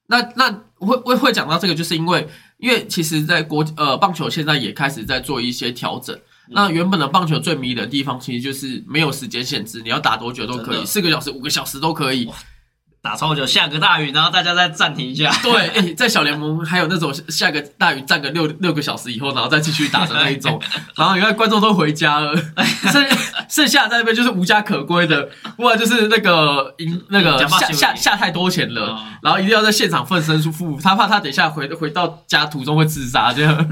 那那会会会讲到这个，就是因为因为其实，在国呃棒球现在也开始在做一些调整。那原本的棒球最迷的地方，其实就是没有时间限制，你要打多久都可以，四个小时、五个小时都可以。打超久下个大雨，然后大家再暂停一下。对，哎，在小联盟还有那种下个大雨站个六六个小时以后，然后再继续打的那一种。[laughs] 然后你看观众都回家了，[laughs] 剩剩下在那边就是无家可归的，不然就是那个赢那个下下下太多钱了，然后一定要在现场奋身出付，他怕他等一下回回到家途中会自杀这样。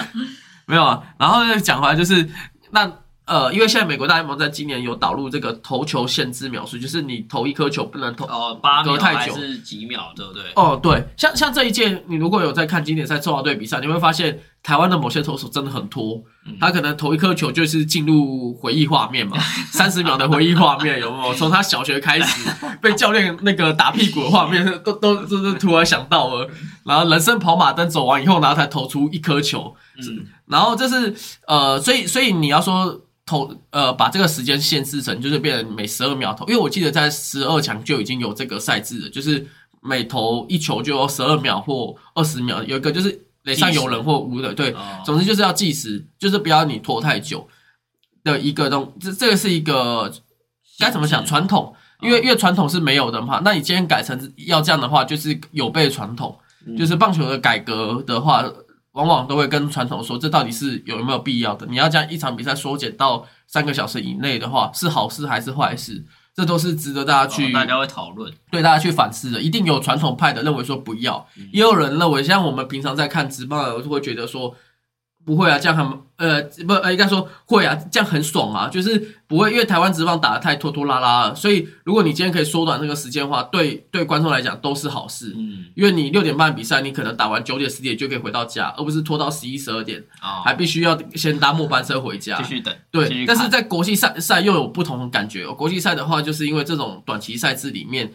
[laughs] 没有啊，然后讲回来就是那。呃，因为现在美国大联盟在今年有导入这个投球限制秒数，就是你投一颗球不能投哦，八秒还是几秒，对不对？哦，对，像像这一届，你如果有在看经典赛中华队比赛，你会发现台湾的某些投手真的很拖，他可能投一颗球就是进入回忆画面嘛，三十秒的回忆画面有没有？从他小学开始被教练那个打屁股的画面，都都都是突然想到了，然后人生跑马灯走完以后，然后才投出一颗球，嗯，然后这是呃，所以所以你要说。投呃，把这个时间限制成就是变成每十二秒投，因为我记得在十二强就已经有这个赛制了，就是每投一球就有十二秒或二十秒，有一个就是垒上有人或无的，对，总之就是要计时，就是不要你拖太久的一个东，这这个是一个该怎么讲传统，因为因为传统是没有的嘛，那你今天改成要这样的话，就是有悖传统，就是棒球的改革的话。往往都会跟传统说，这到底是有没有必要的？你要将一场比赛缩减到三个小时以内的话，是好事还是坏事？这都是值得大家去大家会讨论，对大家去反思的。一定有传统派的认为说不要，也有人认为像我们平常在看直播，就会觉得说。不会啊，这样很呃不呃应该说会啊，这样很爽啊，就是不会，因为台湾直棒打的太拖拖拉拉了，所以如果你今天可以缩短那个时间的话，对对观众来讲都是好事，嗯，因为你六点半比赛，你可能打完九点十点就可以回到家，而不是拖到十一十二点，啊，还必须要先搭末班车回家，继续等，对，但是在国际赛赛又有不同的感觉哦，国际赛的话，就是因为这种短期赛制里面。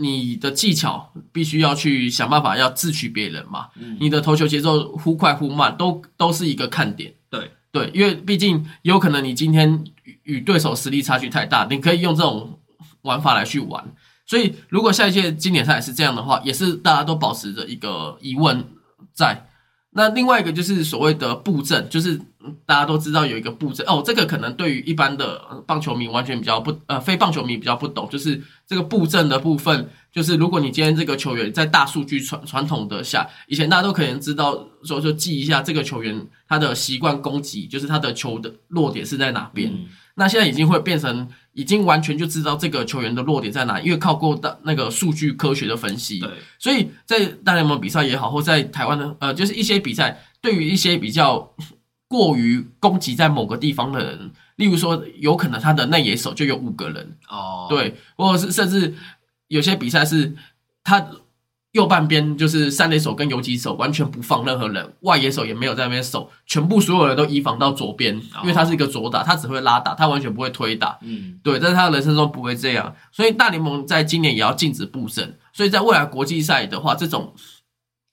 你的技巧必须要去想办法要智取别人嘛？你的投球节奏忽快忽慢，都都是一个看点。对对，因为毕竟有可能你今天与对手实力差距太大，你可以用这种玩法来去玩。所以如果下一届经典赛是这样的话，也是大家都保持着一个疑问在。那另外一个就是所谓的布阵，就是大家都知道有一个布阵哦，这个可能对于一般的棒球迷完全比较不呃非棒球迷比较不懂，就是这个布阵的部分，就是如果你今天这个球员在大数据传传统的下，以前大家都可能知道说说记一下这个球员他的习惯攻击，就是他的球的落点是在哪边。那现在已经会变成，已经完全就知道这个球员的落点在哪，因为靠过大那个数据科学的分析。对，所以在大联盟比赛也好，或在台湾的呃，就是一些比赛，对于一些比较过于攻击在某个地方的人，例如说，有可能他的内野手就有五个人哦，对，或者是甚至有些比赛是他。右半边就是三垒手跟游击手完全不放任何人，外野手也没有在那边守，全部所有人都移防到左边，因为他是一个左打，他只会拉打，他完全不会推打。嗯，对，但是他的人生中不会这样，所以大联盟在今年也要禁止布阵，所以在未来国际赛的话，这种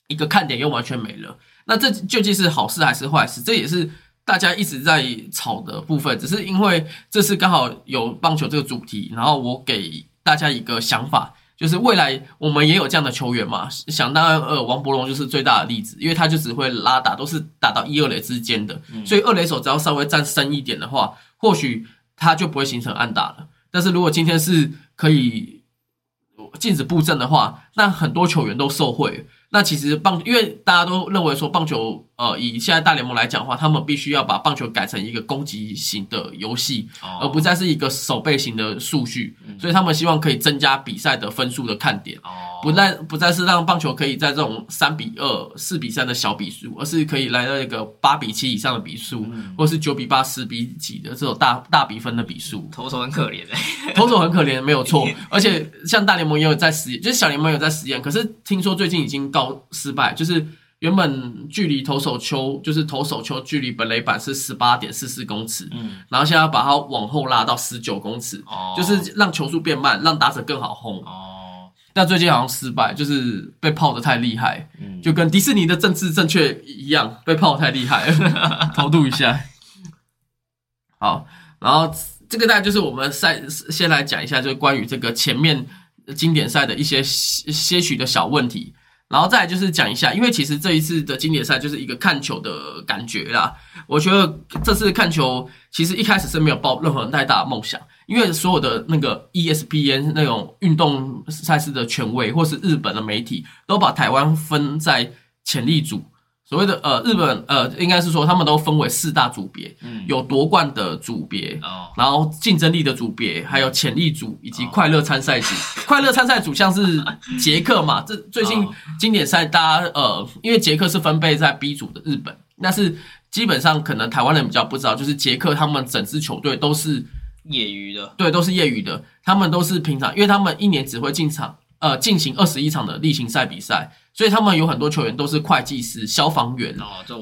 一个看点又完全没了。那这究竟是好事还是坏事？这也是大家一直在吵的部分，只是因为这次刚好有棒球这个主题，然后我给大家一个想法。就是未来我们也有这样的球员嘛？想当然，呃，王伯龙就是最大的例子，因为他就只会拉打，都是打到一二垒之间的，所以二垒手只要稍微站深一点的话，或许他就不会形成暗打了。但是如果今天是可以禁止布阵的话，那很多球员都受贿。那其实棒，因为大家都认为说棒球，呃，以现在大联盟来讲的话，他们必须要把棒球改成一个攻击型的游戏，而不再是一个守备型的数据，所以他们希望可以增加比赛的分数的看点。哦不再不再是让棒球可以在这种三比二、四比三的小比数，而是可以来到一个八比七以上的比数，或是九比八、十比几的这种大大比分的比数。投手很可怜 [laughs] 投手很可怜，没有错。[laughs] 而且像大联盟也有在实验，就是小联盟有在实验，可是听说最近已经告失败，就是原本距离投手球，就是投手球距离本垒板是十八点四四公尺，嗯，然后现在要把它往后拉到十九公尺，哦，就是让球速变慢，让打者更好轰，哦。但最近好像失败，就是被泡的太厉害，就跟迪士尼的政治正确一样，被泡太厉害，[laughs] 偷渡一下。好，然后这个大概就是我们赛先来讲一下，就是关于这个前面经典赛的一些些许的小问题，然后再就是讲一下，因为其实这一次的经典赛就是一个看球的感觉啦。我觉得这次看球其实一开始是没有抱任何太大的梦想。因为所有的那个 ESPN 那种运动赛事的权威，或是日本的媒体，都把台湾分在潜力组。所谓的呃，日本呃，应该是说他们都分为四大组别，嗯。有夺冠的组别，然后竞争力的组别，还有潜力组以及快乐参赛组。[laughs] 快乐参赛组像是捷克嘛，这最近经典赛大家呃，因为捷克是分配在 B 组的日本，但是基本上可能台湾人比较不知道，就是捷克他们整支球队都是业余的，对，都是业余的，他们都是平常，因为他们一年只会进场呃进行二十一场的例行赛比赛。所以他们有很多球员都是会计师、消防员，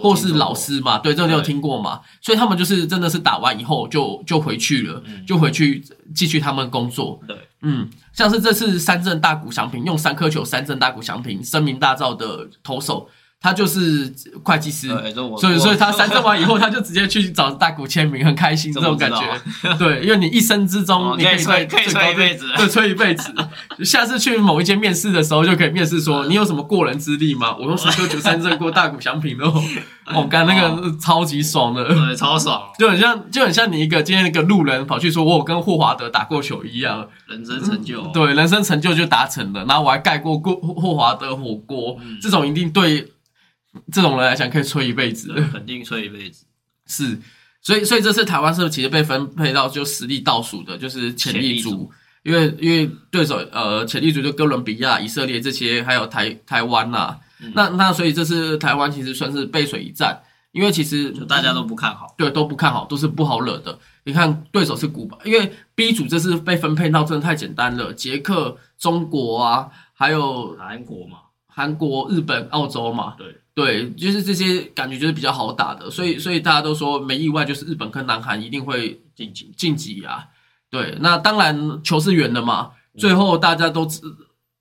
或是老师嘛，对，这个你有听过嘛？所以他们就是真的是打完以后就就回去了，就回去继续他们工作。对，嗯，像是这次三振大谷翔平用三颗球三振大谷翔平声名大噪的投手。他就是会计师，所以所以他三证完以后，[laughs] 他就直接去找大谷签名，很开心这种感觉。[laughs] 对，因为你一生之中你可以吹可以吹一辈子，对，吹一辈子。[laughs] 下次去某一间面试的时候，就可以面试说你有什么过人之力吗？我用十九九三振过大谷翔平哦，我干那个超级爽的，对，超爽，就很像就很像你一个今天一个路人跑去说我有跟霍华德打过球一样，人生成就，对，人生成就就达成了。然后我还盖过过霍华德火锅，这种一定对。这种人来讲，可以吹一辈子，肯定吹一辈子。是，所以，所以这次台湾是不是其实被分配到就实力倒数的，就是潜力组？因为，因为对手呃，潜力组就哥伦比亚、以色列这些，还有台台湾呐。那那所以这次台湾其实算是背水一战，因为其实大家都不看好，对，都不看好，都是不好惹的。你看对手是古巴，因为 B 组这次被分配到真的太简单了，捷克、中国啊，还有韩国嘛，韩国、日本、澳洲嘛，对。对，就是这些感觉就是比较好打的，所以所以大家都说没意外，就是日本跟南韩一定会晋级晋级啊。对，那当然球是圆的嘛，最后大家都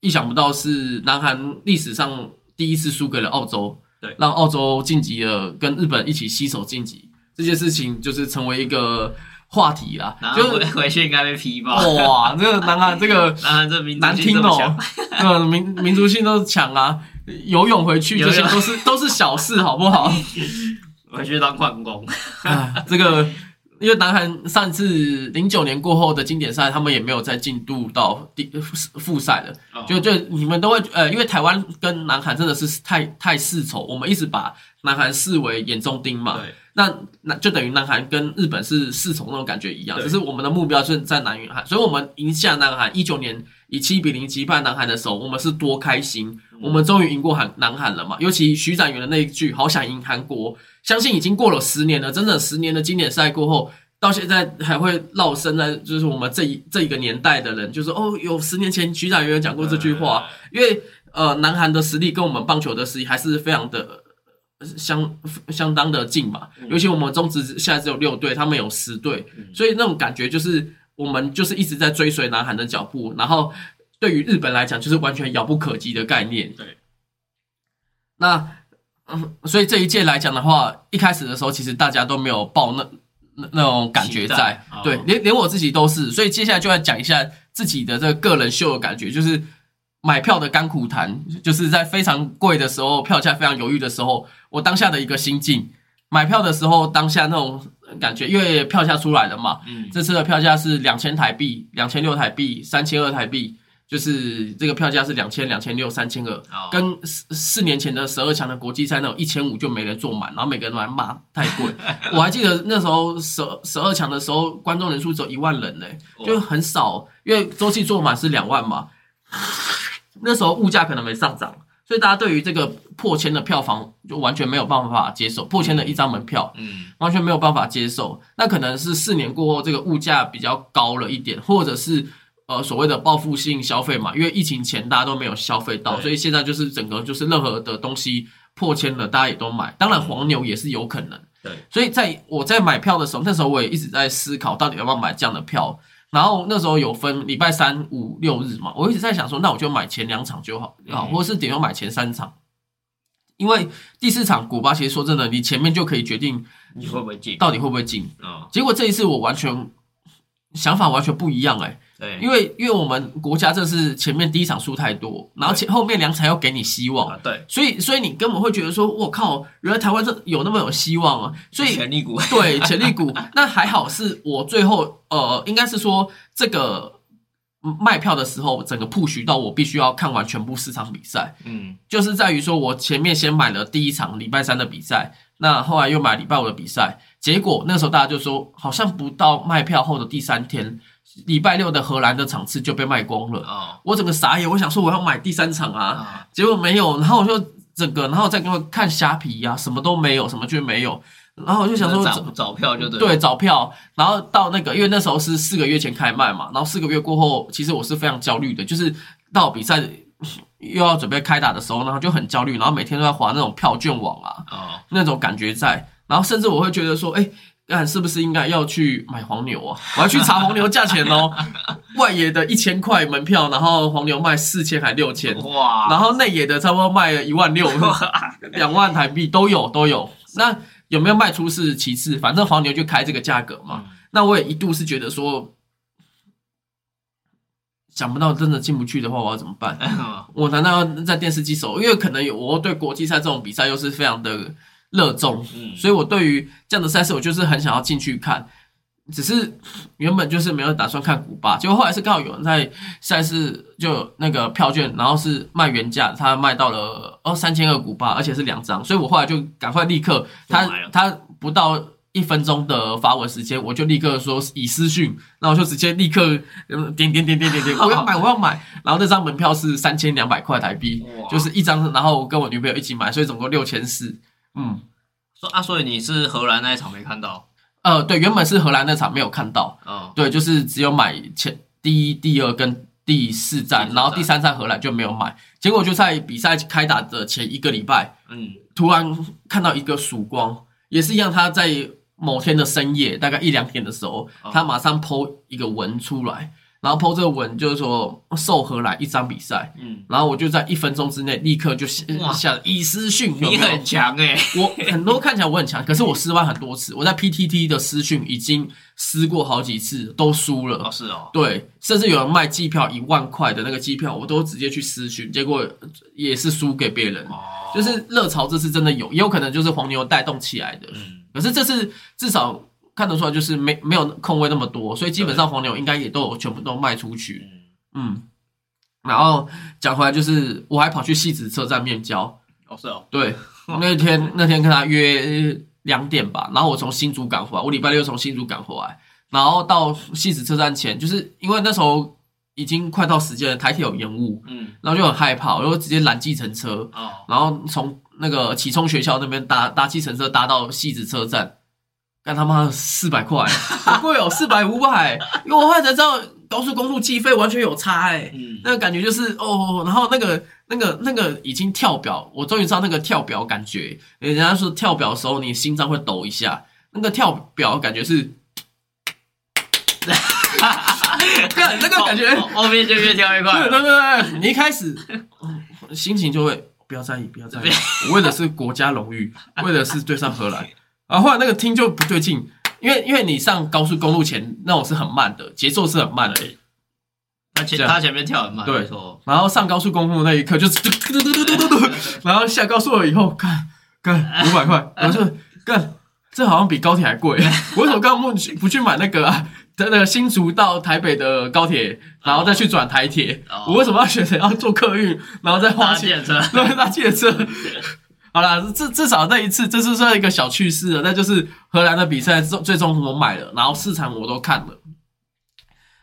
意想不到是南韩历史上第一次输给了澳洲，对，让澳洲晋级了，跟日本一起携手晋级，这件事情就是成为一个话题啦。就回去应该被批吧？哇，这个南韩这个 [laughs] 南韩这民难听哦，对，民民族性都强啊。游泳回去这些都是 [laughs] 都是小事，好不好？[laughs] 回去当矿工啊！这个因为南韩上次零九年过后的经典赛，他们也没有再进度到第复赛了。就就你们都会呃，因为台湾跟南韩真的是太太世仇，我们一直把南韩视为眼中钉嘛。那那就等于南韩跟日本是四从那种感觉一样，只是我们的目标是在南云韩，所以我们赢下南韩一九年以七比零击败南韩的时候，我们是多开心。我们终于赢过韩南韩了嘛？尤其徐展元的那一句“好想赢韩国”，相信已经过了十年了。真的十年的经典赛过后，到现在还会绕身在，就是我们这一这一个年代的人，就是哦，有十年前徐展元有讲过这句话。因为呃，南韩的实力跟我们棒球的实力还是非常的相相当的近嘛。尤其我们中职现在只有六队，他们有十队，所以那种感觉就是我们就是一直在追随南韩的脚步，然后。对于日本来讲，就是完全遥不可及的概念。对，那嗯，所以这一届来讲的话，一开始的时候，其实大家都没有抱那那那种感觉在。对，连连我自己都是。所以接下来就要讲一下自己的这个个人秀的感觉，就是买票的甘苦谈，就是在非常贵的时候，票价非常犹豫的时候，我当下的一个心境。买票的时候，当下那种感觉，因为票价出来了嘛。嗯。这次的票价是两千台币、两千六台币、三千二台币。就是这个票价是两千、两千六、三千二，跟四四年前的十二强的国际赛那种一千五就没人坐满，然后每个人都来骂太贵。[laughs] 我还记得那时候十十二强的时候，观众人数只有一万人呢，就很少，因为周期坐满是两万嘛。那时候物价可能没上涨，所以大家对于这个破千的票房就完全没有办法接受，破千的一张门票，嗯，完全没有办法接受。那可能是四年过后，这个物价比较高了一点，或者是。呃，所谓的报复性消费嘛，因为疫情前大家都没有消费到，所以现在就是整个就是任何的东西破千了，大家也都买。当然黄牛也是有可能。对，所以在我在买票的时候，那时候我也一直在思考，到底要不要买这样的票。然后那时候有分礼拜三、五、六日嘛，我一直在想说，那我就买前两场就好，啊，或者是点要买前三场，因为第四场古巴其实说真的，你前面就可以决定你会不会进，到底会不会进啊？结果这一次我完全想法完全不一样哎。对，因为因为我们国家这是前面第一场输太多，然后前后面两场又给你希望，对，所以所以你根本会觉得说，我靠，原来台湾这有那么有希望啊！所以潜力股，对潜力股，[laughs] 那还好是我最后呃，应该是说这个卖票的时候，整个 push 到我必须要看完全部四场比赛，嗯，就是在于说我前面先买了第一场礼拜三的比赛，那后来又买礼拜五的比赛，结果那时候大家就说，好像不到卖票后的第三天。礼拜六的荷兰的场次就被卖光了，哦，我整个傻眼，我想说我要买第三场啊，结果没有，然后我就整个，然后再给我看虾皮呀，什么都没有，什么就没有，然后我就想说找找票就对，对，找票，然后到那个，因为那时候是四个月前开卖嘛，然后四个月过后，其实我是非常焦虑的，就是到比赛又要准备开打的时候，然后就很焦虑，然后每天都在划那种票券网啊，哦，那种感觉在，然后甚至我会觉得说，哎。看是不是应该要去买黄牛啊？我要去查黄牛价钱哦。[laughs] 外野的一千块门票，然后黄牛卖四千还六千哇，然后内野的差不多卖一万六，[laughs] 两万台币都有都有。那有没有卖出是其次，反正黄牛就开这个价格嘛。那我也一度是觉得说，想不到真的进不去的话，我要怎么办？[laughs] 我难道要在电视机守？因为可能有我对国际赛这种比赛又是非常的。热衷，所以我对于这样的赛事，我就是很想要进去看，只是原本就是没有打算看古巴，结果后来是刚好有人在赛事就那个票券，然后是卖原价，他卖到了哦三千二古巴，而且是两张，所以我后来就赶快立刻，他他不到一分钟的发文时间，我就立刻说以私讯，那我就直接立刻点点点点点点，[laughs] 我要买我要买，然后那张门票是三千两百块台币，就是一张，然后跟我女朋友一起买，所以总共六千四。嗯，说啊，所以你是荷兰那一场没看到？呃，对，原本是荷兰那场没有看到。嗯，对，就是只有买前第一、第二跟第四站，然后第三站荷兰就没有买。结果就在比赛开打的前一个礼拜，嗯，突然看到一个曙光，也是一样，他在某天的深夜，大概一两点的时候，他马上剖一个文出来。然后 po 这个文就是说受荷兰一张比赛，嗯，然后我就在一分钟之内立刻就下以私讯，你很强哎，[laughs] 我很多看起来我很强，可是我失败很多次，我在 PTT 的私讯已经撕过好几次都输了，哦是哦，对，甚至有人卖机票一万块的那个机票，我都直接去私讯，结果也是输给别人，就是热潮这次真的有，也有可能就是黄牛带动起来的，嗯，可是这次至少。看得出来，就是没没有空位那么多，所以基本上黄牛应该也都有全部都卖出去。嗯，然后讲回来，就是我还跑去戏子车站面交。哦，是哦。对，[laughs] 那天那天跟他约两点吧，然后我从新竹赶回来，我礼拜六从新竹赶回来，然后到戏子车站前，就是因为那时候已经快到时间了，台铁有延误，嗯，然后就很害怕，我就直接拦计程车，哦，然后从那个启聪学校那边搭搭计程车搭到戏子车站。干他妈四百块，好贵哦，四百五百，因为我后来才知道高速公路计费完全有差哎，那个感觉就是哦，然后那个那个那个已经跳表，我终于知道那个跳表感觉，人家说跳表的时候你心脏会抖一下，那个跳表感觉是，[laughs] 看那个感觉后面就越跳越快，对对对，你一开始心情就会不要在意，不要在意，[laughs] 为的是国家荣誉，为的是对上荷兰。然后后来那个听就不对劲，因为因为你上高速公路前那种是很慢的，节奏是很慢的。他前他前面跳很慢，对。然后上高速公路那一刻就是嘟嘟嘟嘟嘟嘟嘟，然后下高速了以后，干干五百块，然后就干，这好像比高铁还贵。我为什么刚刚不去不去买那个啊？那个新竹到台北的高铁，然后再去转台铁？我为什么要选择要坐客运，然后再花钱车？对，搭汽车。好了，至至少那一次，这是算一个小趣事了。那就是荷兰的比赛，最最终我买了，然后四场我都看了，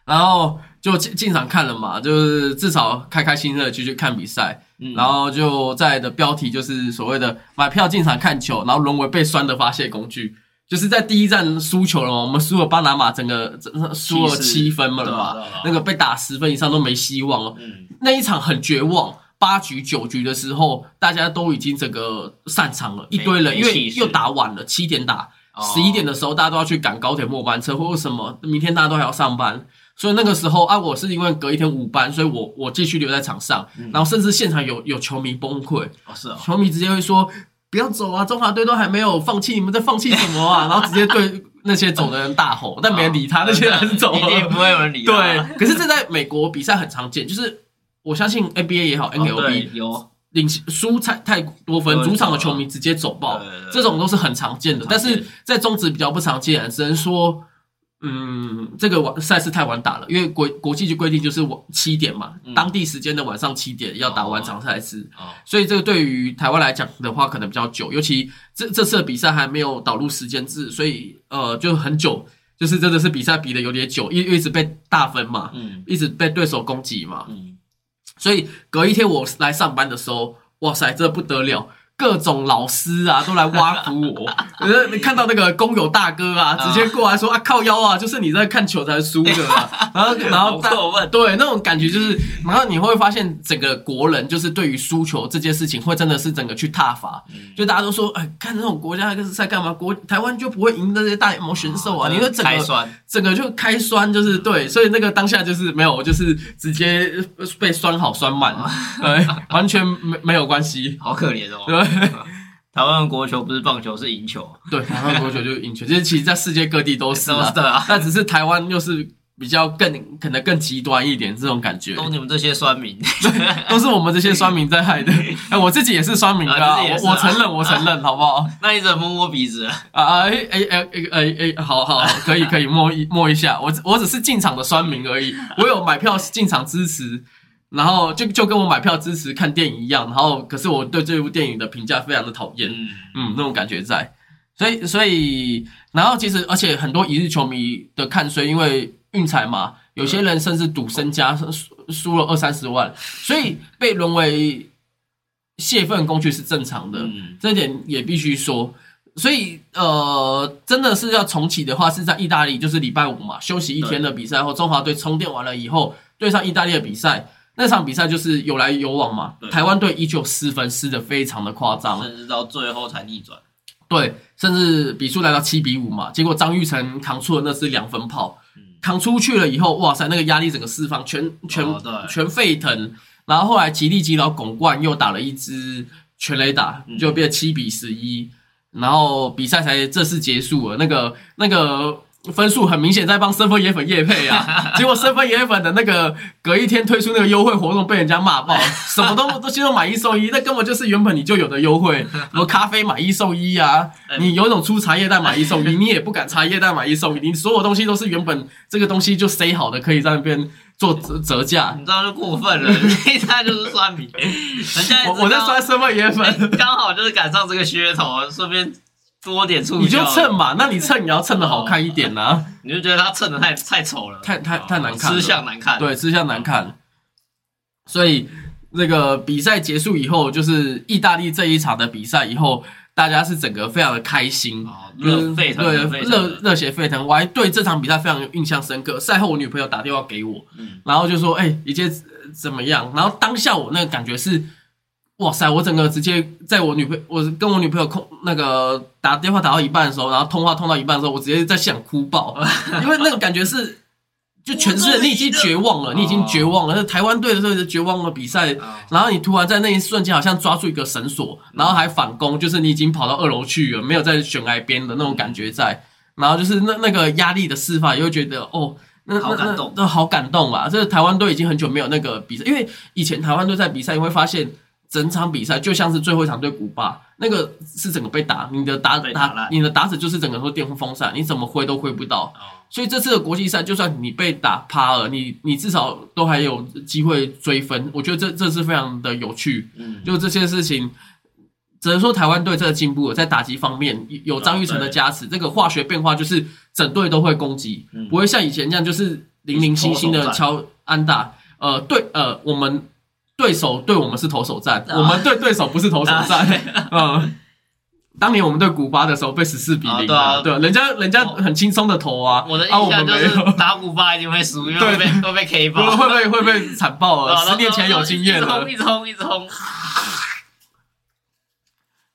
然后就进进场看了嘛，就是至少开开心心的去去看比赛。然后就在的标题就是所谓的买票进场看球，然后沦为被酸的发泄工具。就是在第一站输球了嘛，我们输了巴拿马，整个输了七分嘛了嘛，那个被打十分以上都没希望了。那一场很绝望。八局九局的时候，大家都已经整个散场了，一堆人，因为又打晚了，七点打，十一点的时候大家都要去赶高铁末班车或者什么，明天大家都还要上班，所以那个时候啊，我是因为隔一天五班，所以我我继续留在场上，然后甚至现场有有球迷崩溃，哦是哦，球迷直接会说不要走啊，中华队都还没有放弃，你们在放弃什么啊？[laughs] 然后直接对那些走的人大吼，但没人理他，那些人走了，一定不会有人理。对，可是这在美国比赛很常见，就是我相信 NBA 也好，NLB 有。领输太太多分，主场的球迷直接走爆，这种都是很常见的。但是在中职比较不常见，只能说。嗯，这个晚赛事太晚打了，因为国国际就规定就是晚七点嘛，当地时间的晚上七点要打完场赛事，所以这个对于台湾来讲的话，可能比较久，尤其这这次的比赛还没有导入时间制，所以呃就很久，就是真的是比赛比的有点久，一一直被大分嘛，嗯，一直被对手攻击嘛，嗯，所以隔一天我来上班的时候，哇塞，这不得了。各种老师啊，都来挖苦我。呃，[laughs] 你看到那个工友大哥啊，直接过来说啊，靠腰啊，就是你在看球才输的。[laughs] 然后，然后对那种感觉就是，然后你会发现整个国人就是对于输球这件事情，会真的是整个去踏伐。就大家都说，哎，看这种国家是在干嘛？国台湾就不会赢那些大联盟选手啊？你说整个整个就开酸，就是对，所以那个当下就是没有，就是直接被酸好酸满，对，完全没没有关系。好可怜哦。[laughs] 台湾的国球不是棒球，是赢球。对，台湾国球就是赢球。其实，其实，在世界各地都是啊。那只是台湾又是比较更可能更极端一点这种感觉。都你们这些酸民，[laughs] 都是我们这些酸民在害的。[laughs] 哎，我自己也是酸民啊，我我承认，我承认，好不好？那你怎么摸摸鼻子？啊哎哎哎哎哎，好好可以可以摸一摸一下。我我只是进场的酸民而已，我有买票进场支持。然后就就跟我买票支持看电影一样，然后可是我对这部电影的评价非常的讨厌，嗯，那种感觉在，所以所以然后其实而且很多一日球迷的看衰，因为运彩嘛，有些人甚至赌身家输输了二三十万，所以被沦为泄愤工具是正常的，这点也必须说，所以呃真的是要重启的话，是在意大利，就是礼拜五嘛，休息一天的比赛后，中华队充电完了以后，对上意大利的比赛。那场比赛就是有来有往嘛，台湾队依旧失分，失的非常的夸张，甚至到最后才逆转。对，甚至比数来到七比五嘛，结果张玉成扛出了那是两分炮，扛出去了以后，哇塞，那个压力整个释放，全全全沸腾。然后后来吉利吉劳拱冠又打了一支全垒打，就变七比十一，然后比赛才正式结束了。那个那个。分数很明显在帮生分野粉夜配啊，[laughs] 结果生分野粉的那个隔一天推出那个优惠活动被人家骂爆，什么都 [laughs] 都先说买一送一，那根本就是原本你就有的优惠，[laughs] 什么咖啡买一送一啊，你有种出茶叶蛋买一送一，你也不敢茶叶蛋买一送一，你所有东西都是原本这个东西就塞好的，可以在那边做折折价，你知道就过分了，现在就是算米，人家我在刷生分野粉，刚好就是赶上这个噱头，顺便。多点促你就蹭嘛，那你蹭你要蹭的好看一点呐。[laughs] 你就觉得他蹭的太太丑了，太太太难看，吃相难看。对，吃相难看。所以那个比赛结束以后，就是意大利这一场的比赛以后，大家是整个非常的开心，热沸腾，对，热热血沸腾。我还对这场比赛非常印象深刻。赛后我女朋友打电话给我，然后就说：“哎，一切怎么样？”然后当下我那个感觉是。哇塞！我整个直接在我女朋友，我跟我女朋友空那个打电话打到一半的时候，然后通话通到一半的时候，我直接在想哭爆，[laughs] 因为那个感觉是，就全世界你已经绝望了，你已经绝望了。那台湾队的时候是绝望的比赛，然后你突然在那一瞬间好像抓住一个绳索，然后还反攻，就是你已经跑到二楼去了，没有在悬崖边的那种感觉在，然后就是那那个压力的释放，又觉得哦，那好感动，那好感动啊！这台湾队已经很久没有那个比赛，因为以前台湾队在比赛你会发现。整场比赛就像是最后一场对古巴，那个是整个被打，你的打打你的打者就是整个说电风扇，你怎么挥都挥不到。所以这次的国际赛，就算你被打趴了，你你至少都还有机会追分。我觉得这这是非常的有趣。嗯，就这些事情，只能说台湾队这个进步了，在打击方面有张玉成的加持，这个化学变化就是整队都会攻击，不会像以前这样就是零零星星的敲安打。呃，对，呃，我们。对手对我们是投手战，我们对对手不是投手战。[laughs] 嗯，当年我们对古巴的时候被十四比零，对，人家人家很轻松的投啊。我的印象就是打古巴一定会输，因为会被会被 K 爆，[laughs] 会被会被惨爆了。十年前有经验了，一直轰一直轰。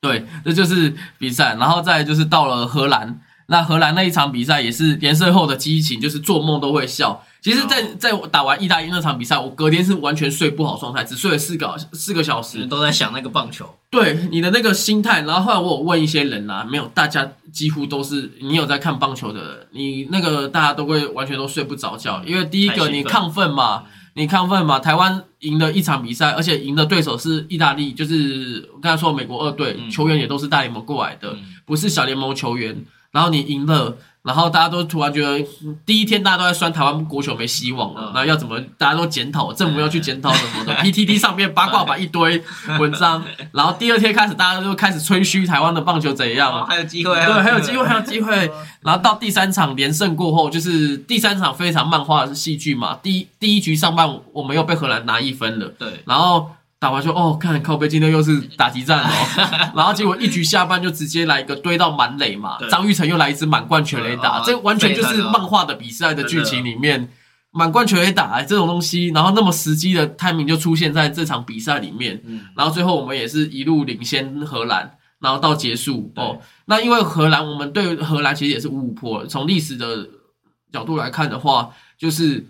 对，这就是比赛，然后再就是到了荷兰，那荷兰那一场比赛也是连胜后的激情，就是做梦都会笑。其实，在在打完意大利那场比赛，我隔天是完全睡不好状态，只睡了四个四个小时，都在想那个棒球。对你的那个心态，然后后来我有问一些人啦，没有，大家几乎都是你有在看棒球的，你那个大家都会完全都睡不着觉，因为第一个你亢奋嘛，你亢奋嘛，台湾赢了一场比赛，而且赢的对手是意大利，就是我刚才说美国二队球员也都是大联盟过来的，不是小联盟球员，然后你赢了。然后大家都突然觉得，第一天大家都在酸台湾国球没希望了，那要怎么？大家都检讨，政府要去检讨什么的。[laughs] PTT 上面八卦版一堆文章，[laughs] 然后第二天开始大家就开始吹嘘台湾的棒球怎样，还有机会，对，还有机会，[laughs] 还有机会。然后到第三场连胜过后，就是第三场非常漫画的戏剧嘛。第一第一局上半我们又被荷兰拿一分了，对，然后。打完就哦，看靠背，今天又是打击战哦，[laughs] 然后结果一局下半就直接来一个堆到满垒嘛，张玉成又来一支满贯全垒打，这完全就是漫画的比赛的剧情里面，满贯全垒打这种东西，然后那么时机的 timing 就出现在这场比赛里面，然后最后我们也是一路领先荷兰，然后到结束哦，那因为荷兰我们对荷兰其实也是五五破，从历史的角度来看的话，就是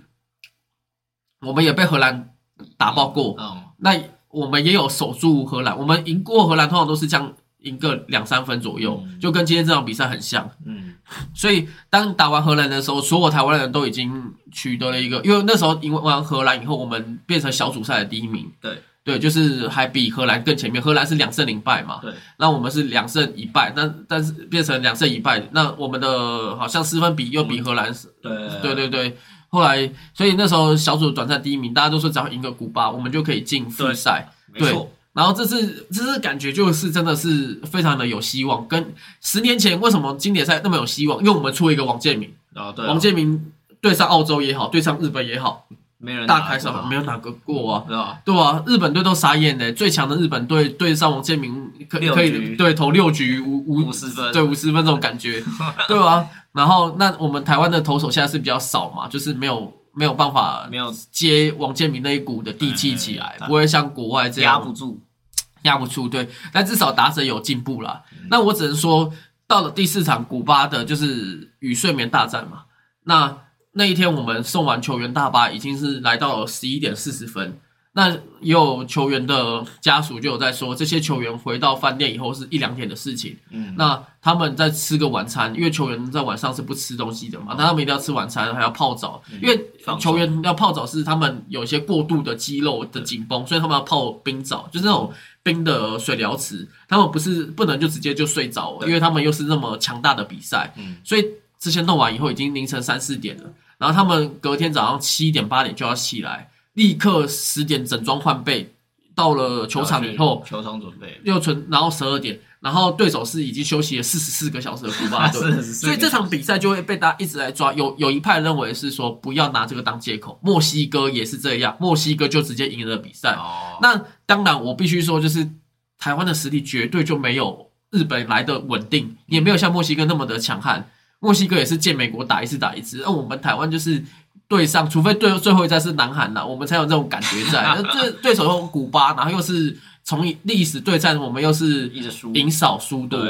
我们也被荷兰打爆过，那。我们也有守住荷兰，我们赢过荷兰，通常都是这样赢个两三分左右，就跟今天这场比赛很像。嗯，[laughs] 所以当打完荷兰的时候，所有台湾人都已经取得了一个，因为那时候赢完荷兰以后，我们变成小组赛的第一名。对对，就是还比荷兰更前面。荷兰是两胜零败嘛，对，那我们是两胜一败，但但是变成两胜一败，那我们的好像失分比又比荷兰对对对。后来，所以那时候小组短赛第一名，大家都说只要赢个古巴，我们就可以进复赛。对，然后这次这次感觉就是真的是非常的有希望。跟十年前为什么经典赛那么有希望？因为我们出一个王建民啊，对，王建民对上澳洲也好，对上日本也好，没人大开手，没有哪个过啊，对啊，对啊，日本队都傻眼的，最强的日本队对上王建民可可以对投六局五五五十分，对五十分这种感觉，[laughs] 对啊。然后，那我们台湾的投手现在是比较少嘛，就是没有没有办法没有接王建民那一股的地气起来，不会像国外这样压不住，压不住。对，但至少打者有进步了。那我只能说，到了第四场古巴的就是与睡眠大战嘛。那那一天我们送完球员大巴，已经是来到了十一点四十分。那也有球员的家属就有在说，这些球员回到饭店以后是一两点的事情。嗯，那他们在吃个晚餐，因为球员在晚上是不吃东西的嘛，那他们一定要吃晚餐，还要泡澡。因为球员要泡澡是他们有一些过度的肌肉的紧绷，所以他们要泡冰澡，就是那种冰的水疗池。他们不是不能就直接就睡着，因为他们又是那么强大的比赛。嗯，所以之前弄完以后已经凌晨三四点了，然后他们隔天早上七点八点就要起来。立刻十点整装换备，到了球场以后，球场准备又存，然后十二点，然后对手是已经休息了四十四个小时的古巴队，所以这场比赛就会被大家一直来抓。有有一派认为是说不要拿这个当借口，墨西哥也是这样，墨西哥就直接赢了比赛。那当然，我必须说，就是台湾的实力绝对就没有日本来的稳定，也没有像墨西哥那么的强悍。墨西哥也是见美国打一次打一次，而我们台湾就是。对上，除非对最后一站是南韩了，我们才有这种感觉在。[laughs] 那这对手用古巴，然后又是从历史对战，我们又是一直输，赢少输多。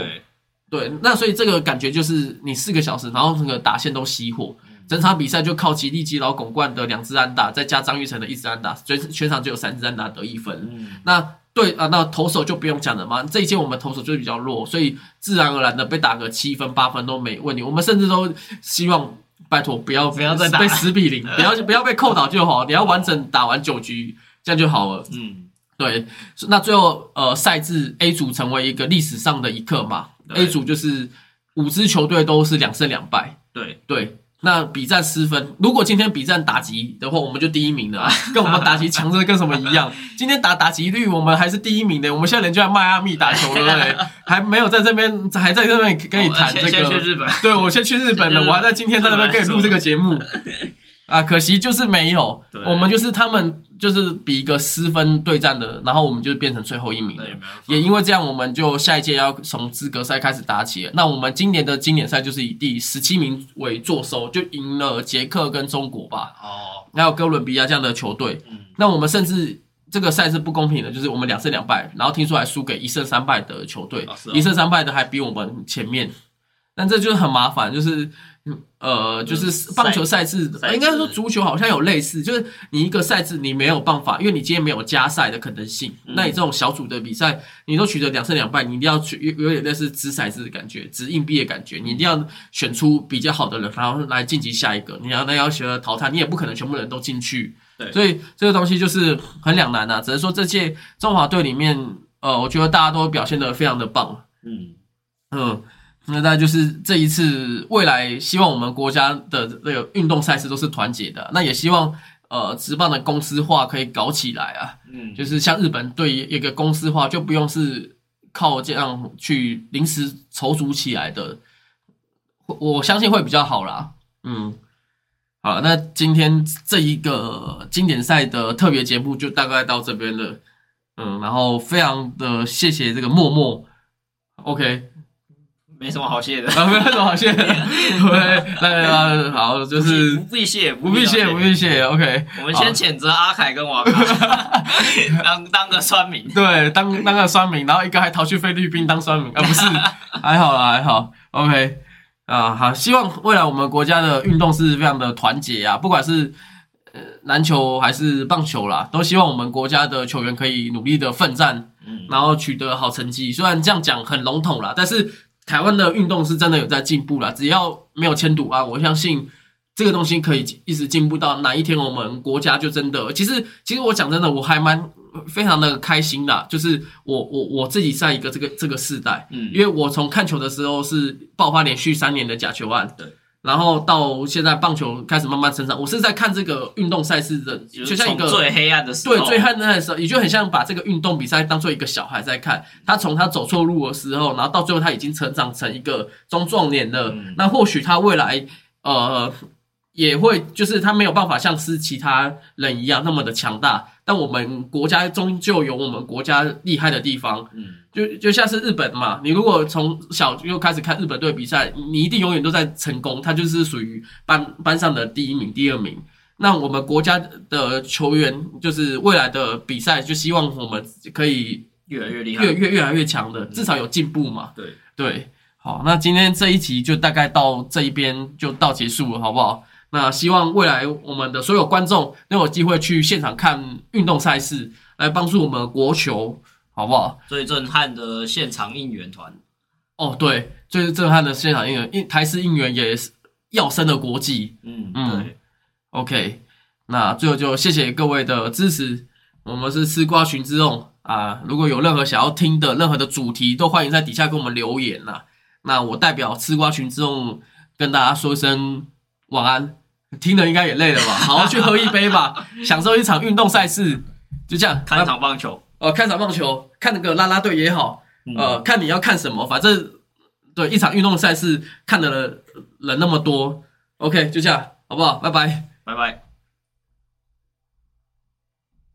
对，那所以这个感觉就是你四个小时，然后那个打线都熄火，整场比赛就靠吉利基劳巩冠的两支安打，再加张玉成的一支安打，全全场只有三支安打得一分。那对啊，那投手就不用讲了嘛，这一届我们投手就是比较弱，所以自然而然的被打个七分八分都没问题。我们甚至都希望。拜托，不要不要再被十比零，[laughs] 不要不要被扣倒就好。你要完整打完九局，这样就好了。嗯，对。那最后，呃，赛制 A 组成为一个历史上的一刻嘛？A 组就是五支球队都是两胜两败。对对。那比战失分，如果今天比战打击的话，我们就第一名了，[laughs] 跟我们打击强的跟什么一样？今天打打击率，我们还是第一名的。我们现在人就在迈阿密打球了，[laughs] 还没有在这边，还在这边跟你谈这个。先去日本。对，我先去日本了，我还在今天在那边跟你录这个节目。啊，可惜就是没有，我们就是他们就是比一个失分对战的，然后我们就变成最后一名了。也因为这样，我们就下一届要从资格赛开始打起。那我们今年的经典赛就是以第十七名为坐收，就赢了捷克跟中国吧。哦，还有哥伦比亚这样的球队。嗯，那我们甚至这个赛是不公平的，就是我们两胜两败，然后听说还输给一胜三败的球队，一胜三败的还比我们前面。但这就是很麻烦，就是。呃，就是棒球赛制，应该说足球好像有类似，就是你一个赛制你没有办法，因为你今天没有加赛的可能性。那你这种小组的比赛，你都取得两胜两败，你一定要去有有点类似掷骰子的感觉，掷硬币的感觉，你一定要选出比较好的人，然后来晋级下一个。你要那要学淘汰，你也不可能全部人都进去。对，所以这个东西就是很两难啊。只能说这届中华队里面，呃，我觉得大家都表现的非常的棒。嗯嗯。那大概就是这一次未来，希望我们国家的那个运动赛事都是团结的。那也希望呃，职棒的公司化可以搞起来啊。嗯，就是像日本对一个公司化，就不用是靠这样去临时筹组起来的。我相信会比较好啦。嗯，好，那今天这一个经典赛的特别节目就大概到这边了。嗯，然后非常的谢谢这个默默。OK。没什么好谢的，啊，[laughs] 没什么好谢的。[laughs] 对，那好，就是不必谢，不必谢，不必谢。OK，我们先谴责阿凯跟王卡，[laughs] 当当个酸民，对，当当个酸民，然后一个还逃去菲律宾当酸民，啊，不是，还好啦，还好。OK，啊，好，希望未来我们国家的运动是非常的团结啊，不管是呃篮球还是棒球啦，都希望我们国家的球员可以努力的奋战，嗯，然后取得好成绩。虽然这样讲很笼统啦，但是。台湾的运动是真的有在进步了，只要没有迁赌啊，我相信这个东西可以一直进步到哪一天，我们国家就真的。其实，其实我讲真的，我还蛮非常的开心的，就是我我我自己在一个这个这个世代，嗯，因为我从看球的时候是爆发连续三年的假球案，对。然后到现在棒球开始慢慢成长，我是在看这个运动赛事的，就像一个最黑暗的时候，对最黑暗的时候，也就很像把这个运动比赛当做一个小孩在看。他从他走错路的时候，然后到最后他已经成长成一个中壮年了。那或许他未来呃也会，就是他没有办法像是其他人一样那么的强大。但我们国家终究有我们国家厉害的地方，嗯，就就像是日本嘛，你如果从小就开始看日本队比赛，你一定永远都在成功，他就是属于班班上的第一名、第二名。那我们国家的球员，就是未来的比赛，就希望我们可以越来越厉害，越越越来越强的，至少有进步嘛。对对，好，那今天这一集就大概到这一边就到结束了，好不好？那希望未来我们的所有观众能有机会去现场看运动赛事，来帮助我们国球，好不好？最震撼的现场应援团，哦，对，最震撼的现场应援，应台式应援也是要升的国际，嗯嗯，对，OK，那最后就谢谢各位的支持，我们是吃瓜群之众啊，如果有任何想要听的任何的主题，都欢迎在底下给我们留言呐。那我代表吃瓜群之众跟大家说一声晚安。听的应该也累了吧？[laughs] 好好去喝一杯吧，[laughs] 享受一场运动赛事，就这样看一场棒球。呃，看场棒球，看那个啦啦队也好，呃，看你要看什么，反正对一场运动赛事看的人那么多，OK，就这样，好不好？拜拜，拜拜。